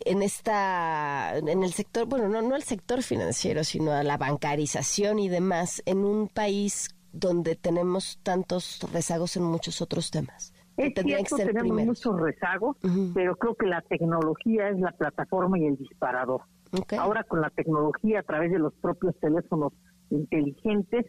esta, en el sector, bueno, no, no el sector financiero, sino a la bancarización y demás, en un país donde tenemos tantos rezagos en muchos otros temas. Es cierto, tenemos muchos rezagos, pero creo que la tecnología es la plataforma y el disparador. Ahora con la tecnología a través de los propios teléfonos inteligentes,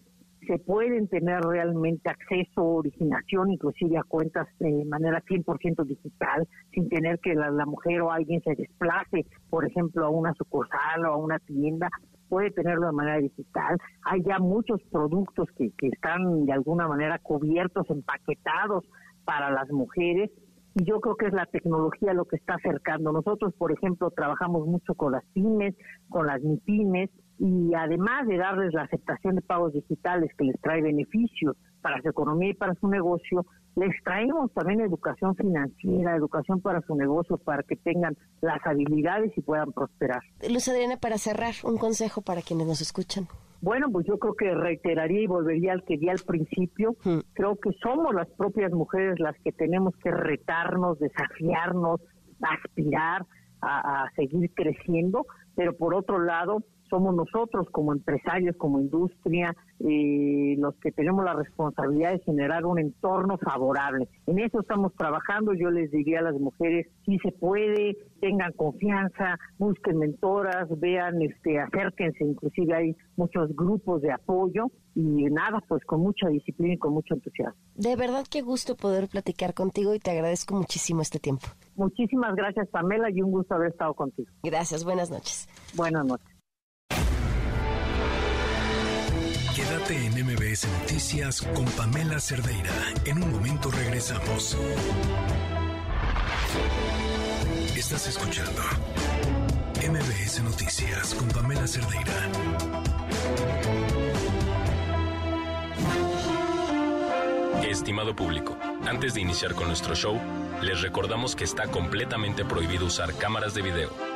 se pueden tener realmente acceso, originación, inclusive a cuentas de manera 100% digital, sin tener que la, mujer o alguien se desplace, por ejemplo, a una sucursal o a una tienda, puede tenerlo de manera digital. Hay ya muchos productos que, que están de alguna manera cubiertos, empaquetados para las mujeres y yo creo que es la tecnología lo que está acercando. Nosotros, por ejemplo, trabajamos mucho con las pymes, con las MIPIMES, y además de darles la aceptación de pagos digitales que les trae beneficios para su economía y para su negocio, les traemos también educación financiera, educación para su negocio, para que tengan las habilidades y puedan prosperar. Luz Adriana, para cerrar, un consejo para quienes nos escuchan. Bueno, pues yo creo que reiteraría y volvería al que di al principio. Hmm. Creo que somos las propias mujeres las que tenemos que retarnos, desafiarnos, aspirar a, a seguir creciendo, pero por otro lado, somos nosotros como empresarios, como industria, eh, los que tenemos la responsabilidad de generar un entorno favorable. En eso estamos trabajando. Yo les diría a las mujeres, si se puede, tengan confianza, busquen mentoras, vean, este, acérquense. Inclusive hay muchos grupos de apoyo y nada, pues con mucha disciplina y con mucho entusiasmo. De verdad qué gusto poder platicar contigo y te agradezco muchísimo este tiempo. Muchísimas gracias, Pamela, y un gusto haber estado contigo. Gracias, buenas noches. Buenas noches. Quédate en MBS Noticias con Pamela Cerdeira. En un momento regresamos. Estás escuchando MBS Noticias con Pamela Cerdeira. Estimado público, antes de iniciar con nuestro show, les recordamos que está completamente prohibido usar cámaras de video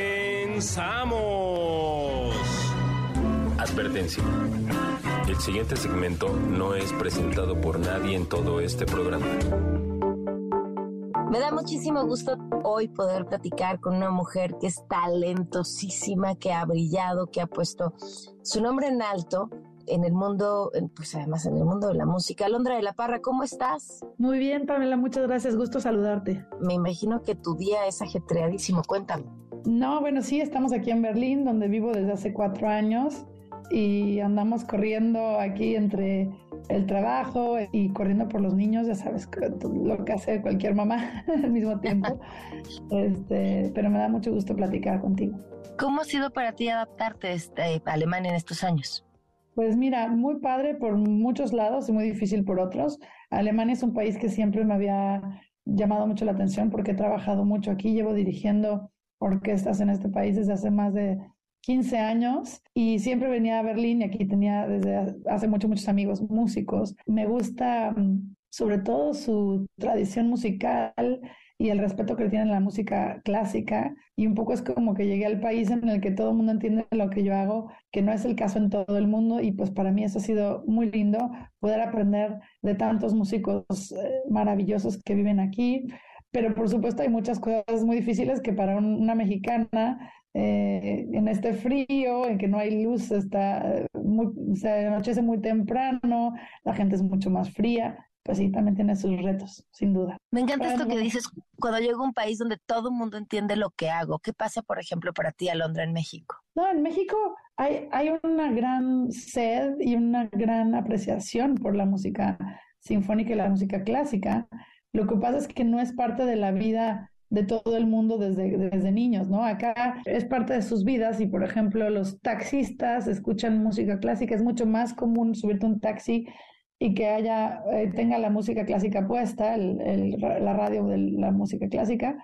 ¡Comenzamos! Advertencia. El siguiente segmento no es presentado por nadie en todo este programa. Me da muchísimo gusto hoy poder platicar con una mujer que es talentosísima, que ha brillado, que ha puesto su nombre en alto en el mundo, pues además en el mundo de la música. Alondra de la Parra, ¿cómo estás? Muy bien, Pamela, muchas gracias, gusto saludarte. Me imagino que tu día es ajetreadísimo, cuéntame. No, bueno, sí, estamos aquí en Berlín, donde vivo desde hace cuatro años y andamos corriendo aquí entre el trabajo y corriendo por los niños, ya sabes lo que hace cualquier mamá [LAUGHS] al mismo tiempo. [LAUGHS] este, pero me da mucho gusto platicar contigo. ¿Cómo ha sido para ti adaptarte este, a Alemania en estos años? Pues mira, muy padre por muchos lados y muy difícil por otros. Alemania es un país que siempre me había llamado mucho la atención porque he trabajado mucho aquí, llevo dirigiendo orquestas en este país desde hace más de 15 años y siempre venía a Berlín y aquí tenía desde hace muchos, muchos amigos músicos. Me gusta mm, sobre todo su tradición musical y el respeto que tienen la música clásica. Y un poco es como que llegué al país en el que todo el mundo entiende lo que yo hago, que no es el caso en todo el mundo. Y pues para mí eso ha sido muy lindo, poder aprender de tantos músicos eh, maravillosos que viven aquí. Pero por supuesto hay muchas cosas muy difíciles que para una mexicana eh, en este frío, en que no hay luz, está muy, se anochece muy temprano, la gente es mucho más fría pues sí, también tiene sus retos, sin duda. Me encanta esto que dices, cuando llego a un país donde todo el mundo entiende lo que hago. ¿Qué pasa, por ejemplo, para ti, Alondra, en México? No, en México hay, hay una gran sed y una gran apreciación por la música sinfónica y la música clásica. Lo que pasa es que no es parte de la vida de todo el mundo desde, desde niños, ¿no? Acá es parte de sus vidas y, por ejemplo, los taxistas escuchan música clásica. Es mucho más común subirte un taxi y que haya, eh, tenga la música clásica puesta, el, la radio de la música clásica,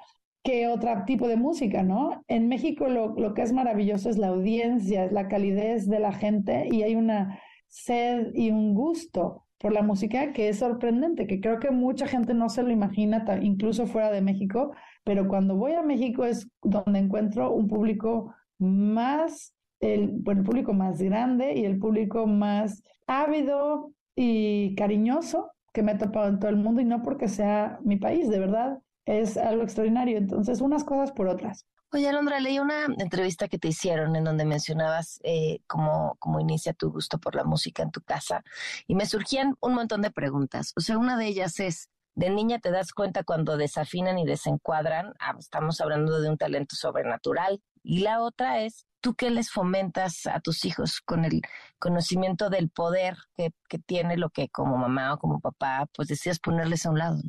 que otro tipo de música, ¿no? En México lo, lo, que es maravilloso es la audiencia, es la calidez de la gente y hay una sed y un gusto por la música que es sorprendente, que creo que mucha gente no se lo imagina, incluso fuera de México, pero cuando voy a México es donde encuentro un público más, el, bueno, el público más grande y el público más ávido, y cariñoso que me he topado en todo el mundo y no porque sea mi país, de verdad, es algo extraordinario. Entonces, unas cosas por otras. Oye, Alondra, leí una entrevista que te hicieron en donde mencionabas eh, cómo, cómo inicia tu gusto por la música en tu casa y me surgían un montón de preguntas. O sea, una de ellas es, de niña te das cuenta cuando desafinan y desencuadran, ah, estamos hablando de un talento sobrenatural. Y la otra es, ¿tú qué les fomentas a tus hijos con el conocimiento del poder que, tiene lo que como mamá o como papá, pues decías ponerles a un lado?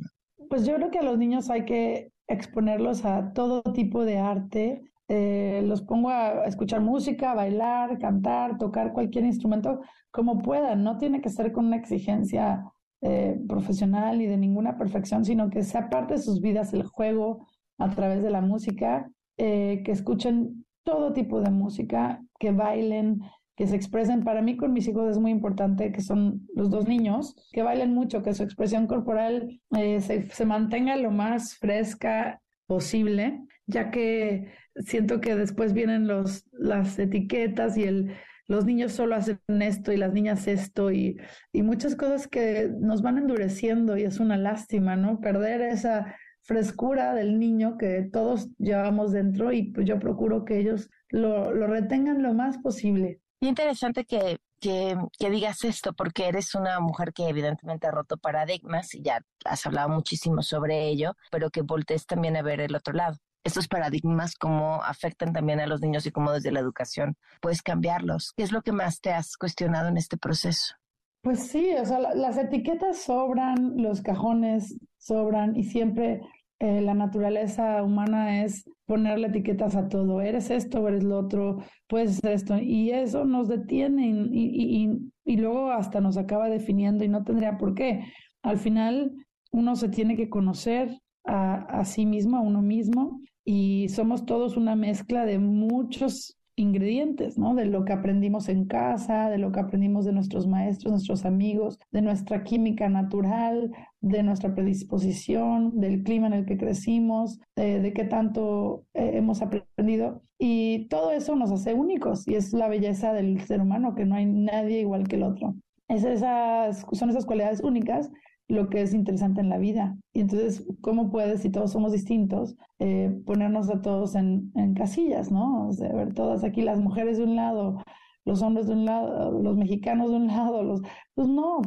Pues yo creo que a los niños hay que exponerlos a todo tipo de arte. Eh, los pongo a escuchar música, bailar, cantar, tocar cualquier instrumento como puedan. No tiene que ser con una exigencia eh, profesional y de ninguna perfección, sino que sea parte de sus vidas el juego a través de la música, eh, que escuchen todo tipo de música, que bailen, que se expresen. Para mí con mis hijos es muy importante que son los dos niños, que bailen mucho, que su expresión corporal eh, se, mantenga lo más fresca posible, ya que siento que después vienen los, las etiquetas y el, los niños solo hacen esto y las niñas esto y, y muchas cosas que nos van endureciendo y es una lástima, ¿no? Perder esa frescura del niño que todos llevamos dentro y pues yo procuro que ellos lo, lo retengan lo más posible. Interesante que, que, que, digas esto porque eres una mujer que evidentemente ha roto paradigmas y ya has hablado muchísimo sobre ello, pero que voltees también a ver el otro lado. Estos paradigmas, cómo afectan también a los niños y cómo desde la educación puedes cambiarlos. ¿Qué es lo que más te has cuestionado en este proceso? Pues sí, o sea, las etiquetas sobran, los cajones sobran y siempre eh, la naturaleza humana es ponerle etiquetas a todo, eres esto, eres lo otro, puedes hacer esto, y eso nos detiene y, y, luego hasta nos acaba definiendo y no tendría por qué. Al final uno se tiene que conocer a, a sí mismo, a uno mismo, y somos todos una mezcla de muchos ingredientes, ¿no? De lo que aprendimos en casa, de lo que aprendimos de nuestros maestros, nuestros amigos, de nuestra química natural, de nuestra predisposición, del clima en el que crecimos, de, qué tanto eh, hemos aprendido. Y todo eso nos hace únicos y es la belleza del ser humano, que no hay nadie igual que el otro. Es esas, son esas cualidades únicas lo que es interesante en la vida. Y entonces, ¿cómo puedes, si todos somos distintos, eh, ponernos a todos en, casillas, ¿no? O sea, ver todas aquí las mujeres de un lado, los hombres de un lado, los mexicanos de un lado, los... Pues no,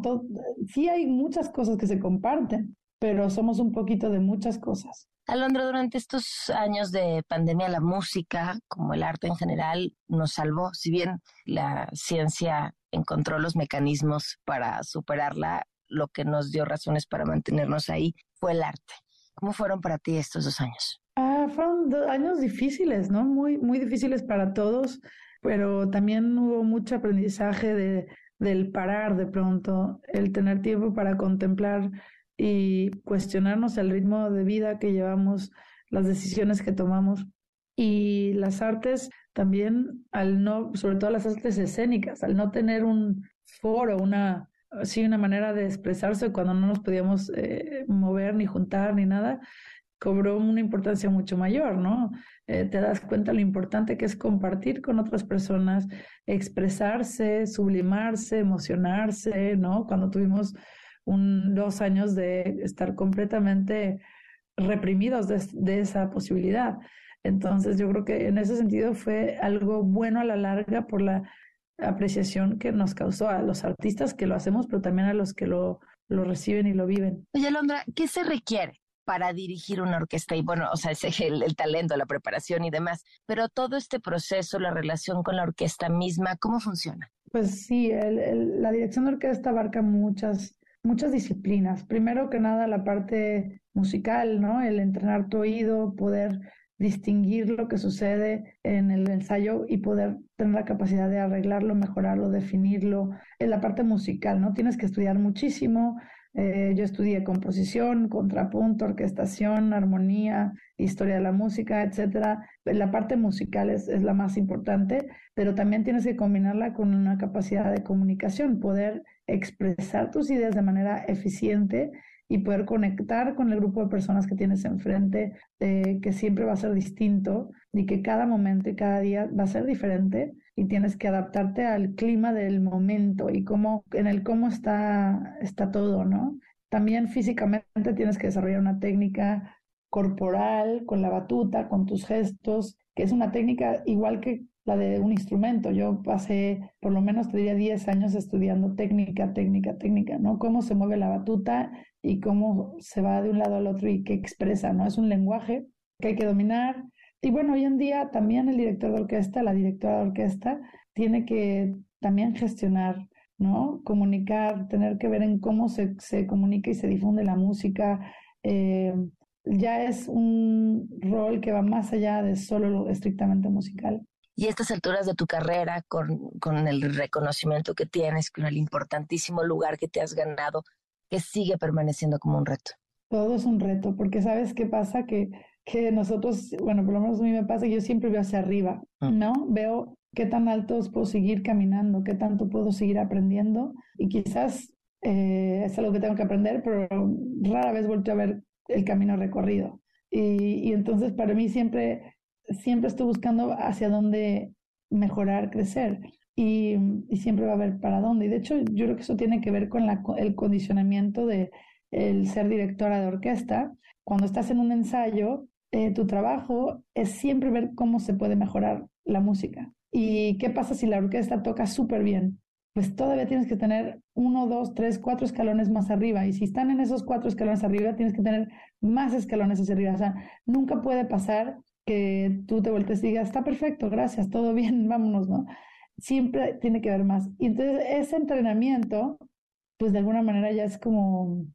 sí hay muchas cosas que se comparten, pero somos un poquito de muchas cosas. Alondra, durante estos años de pandemia, la música, como el arte en general, nos salvó. Si bien la ciencia encontró los mecanismos para superarla, lo que nos dio razones para mantenernos ahí fue el arte. ¿Cómo fueron para ti estos dos años? Ah, fueron años difíciles, ¿no? Muy, muy difíciles para todos, pero también hubo mucho aprendizaje de, del parar de pronto, el tener tiempo para contemplar y cuestionarnos el ritmo de vida que llevamos, las decisiones que tomamos. Y las artes también, al no, sobre todo las artes escénicas, al no tener un foro, una, sí una manera de expresarse cuando no nos podíamos eh, mover ni juntar ni nada, cobró una importancia mucho mayor, ¿no? Eh, te das cuenta lo importante que es compartir con otras personas, expresarse, sublimarse, emocionarse, ¿no? Cuando tuvimos dos años de estar completamente reprimidos de, de esa posibilidad. Entonces yo creo que en ese sentido fue algo bueno a la larga por la apreciación que nos causó a los artistas que lo hacemos, pero también a los que lo, lo reciben y lo viven. Oye, Alondra, ¿qué se requiere para dirigir una orquesta? Y bueno, o sea, es el, el, talento, la preparación y demás, pero todo este proceso, la relación con la orquesta misma, ¿cómo funciona? Pues sí, el, la dirección de orquesta abarca muchas, muchas disciplinas. Primero que nada, la parte musical, ¿no? El entrenar tu oído, poder distinguir lo que sucede en el ensayo y poder tener la capacidad de arreglarlo, mejorarlo, definirlo. En la parte musical, ¿no? Tienes que estudiar muchísimo. Eh, yo estudié composición, contrapunto, orquestación, armonía, historia de la música, etcétera. La parte musical es, es la más importante, pero también tienes que combinarla con una capacidad de comunicación, poder expresar tus ideas de manera eficiente y poder conectar con el grupo de personas que tienes enfrente, eh, que siempre va a ser distinto y que cada momento y cada día va a ser diferente y tienes que adaptarte al clima del momento y cómo, en el cómo está, está todo, ¿no? También físicamente tienes que desarrollar una técnica corporal, con la batuta, con tus gestos, que es una técnica igual que la de un instrumento. Yo pasé por lo menos, te diría, 10 años estudiando técnica, técnica, técnica, ¿no? Cómo se mueve la batuta y cómo se va de un lado al otro y qué expresa, ¿no? Es un lenguaje que hay que dominar. Y bueno, hoy en día también el director de orquesta, la directora de orquesta, tiene que también gestionar, ¿no? Comunicar, tener que ver en cómo se, se comunica y se difunde la música. Eh, ya es un rol que va más allá de solo lo estrictamente musical. Y estas alturas de tu carrera, con, con el reconocimiento que tienes, con el importantísimo lugar que te has ganado, que sigue permaneciendo como un reto? Todo es un reto, porque sabes qué pasa, que, que nosotros, bueno, por lo menos a mí me pasa que yo siempre veo hacia arriba, mm. ¿no? Veo qué tan altos puedo seguir caminando, qué tanto puedo seguir aprendiendo y quizás eh, es algo que tengo que aprender, pero rara vez vuelto a ver el camino recorrido. Y, y entonces para mí siempre, siempre estoy buscando hacia dónde mejorar, crecer y, siempre va a haber para dónde. Y de hecho, yo creo que eso tiene que ver con la, el condicionamiento de el ser directora de orquesta. Cuando estás en un ensayo, eh, tu trabajo es siempre ver cómo se puede mejorar la música. ¿Y qué pasa si la orquesta toca súper bien? Pues todavía tienes que tener uno, dos, tres, cuatro escalones más arriba. Y si están en esos cuatro escalones arriba, tienes que tener más escalones hacia arriba. O sea, nunca puede pasar que tú te voltees y digas, está perfecto, gracias, todo bien, [LAUGHS] vámonos, ¿no? Siempre tiene que haber más. Y entonces ese entrenamiento, pues de alguna manera ya es como,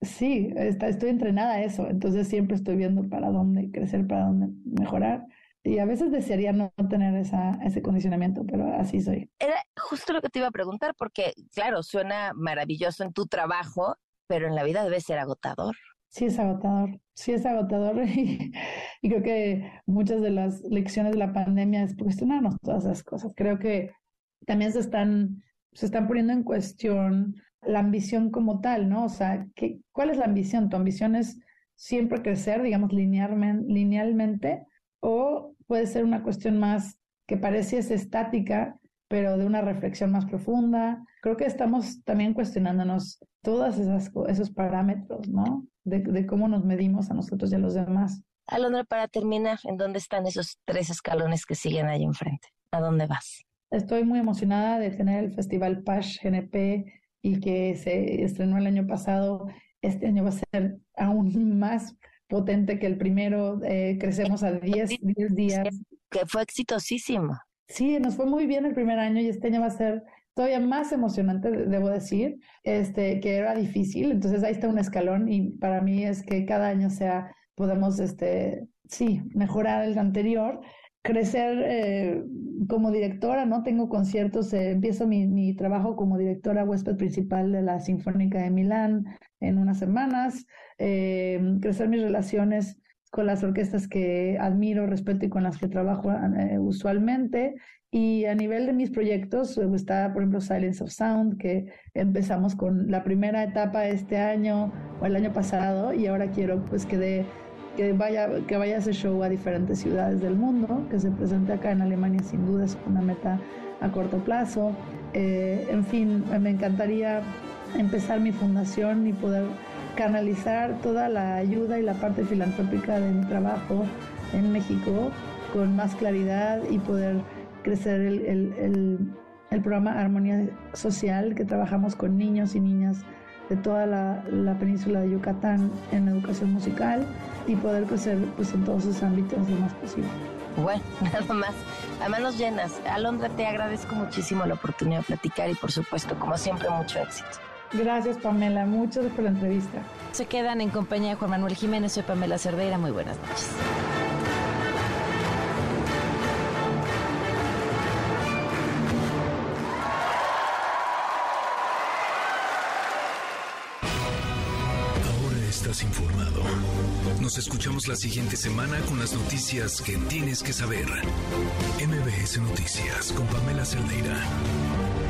sí, está, estoy entrenada a eso, entonces siempre estoy viendo para dónde crecer, para dónde mejorar. Y a veces desearía no tener esa, ese condicionamiento, pero así soy. Era justo lo que te iba a preguntar, porque claro, suena maravilloso en tu trabajo, pero en la vida debe ser agotador. Sí es agotador, sí es agotador [LAUGHS] y, creo que muchas de las lecciones de la pandemia es cuestionarnos todas esas cosas. Creo que también se están, se están poniendo en cuestión la ambición como tal, ¿no? O sea, ¿qué, ¿cuál es la ambición? ¿Tu ambición es siempre crecer, digamos, linealmente, linealmente o puede ser una cuestión más que pareciese estática, pero de una reflexión más profunda? Creo que estamos también cuestionándonos todos esos parámetros, ¿no? De, de cómo nos medimos a nosotros y a los demás. Alondra, para terminar, ¿en dónde están esos tres escalones que siguen ahí enfrente? ¿A dónde vas? Estoy muy emocionada de tener el Festival PASH GNP y que se estrenó el año pasado. Este año va a ser aún [LAUGHS] más potente que el primero. Eh, crecemos a 10, 10 días. Que fue exitosísimo. Sí, nos fue muy bien el primer año y este año va a ser todavía más emocionante, debo decir, este, que era difícil. Entonces ahí está un escalón y para mí es que cada año sea, podemos, este, sí, mejorar el anterior crecer eh, como directora, ¿no? Tengo conciertos, eh, empiezo mi, trabajo como directora huésped principal de la Sinfónica de Milán en unas semanas, eh, crecer mis relaciones con las orquestas que admiro, respeto y con las que trabajo usualmente. Y a nivel de mis proyectos está, por ejemplo, Silence of Sound, que empezamos con la primera etapa este año o el año pasado y ahora quiero pues que dé que vaya, que vaya ese show a diferentes ciudades del mundo, que se presente acá en Alemania sin duda es una meta a corto plazo. Eh, en fin, me encantaría empezar mi fundación y poder canalizar toda la ayuda y la parte filantrópica de mi trabajo en México con más claridad y poder crecer el, el, el programa Armonía Social, que trabajamos con niños y niñas de toda la, la, península de Yucatán en educación musical y poder crecer pues, en todos sus ámbitos lo más posible. Bueno, [LAUGHS] nada más. A manos llenas. Alondra, te agradezco muchísimo la oportunidad de platicar y por supuesto, como siempre, mucho éxito. Gracias, Pamela. Muchas por la entrevista. Se quedan en compañía de Juan Manuel Jiménez. Soy Pamela Cerdeira. Muy buenas noches. La siguiente semana con las noticias que tienes que saber. MBS Noticias con Pamela Cerdeira.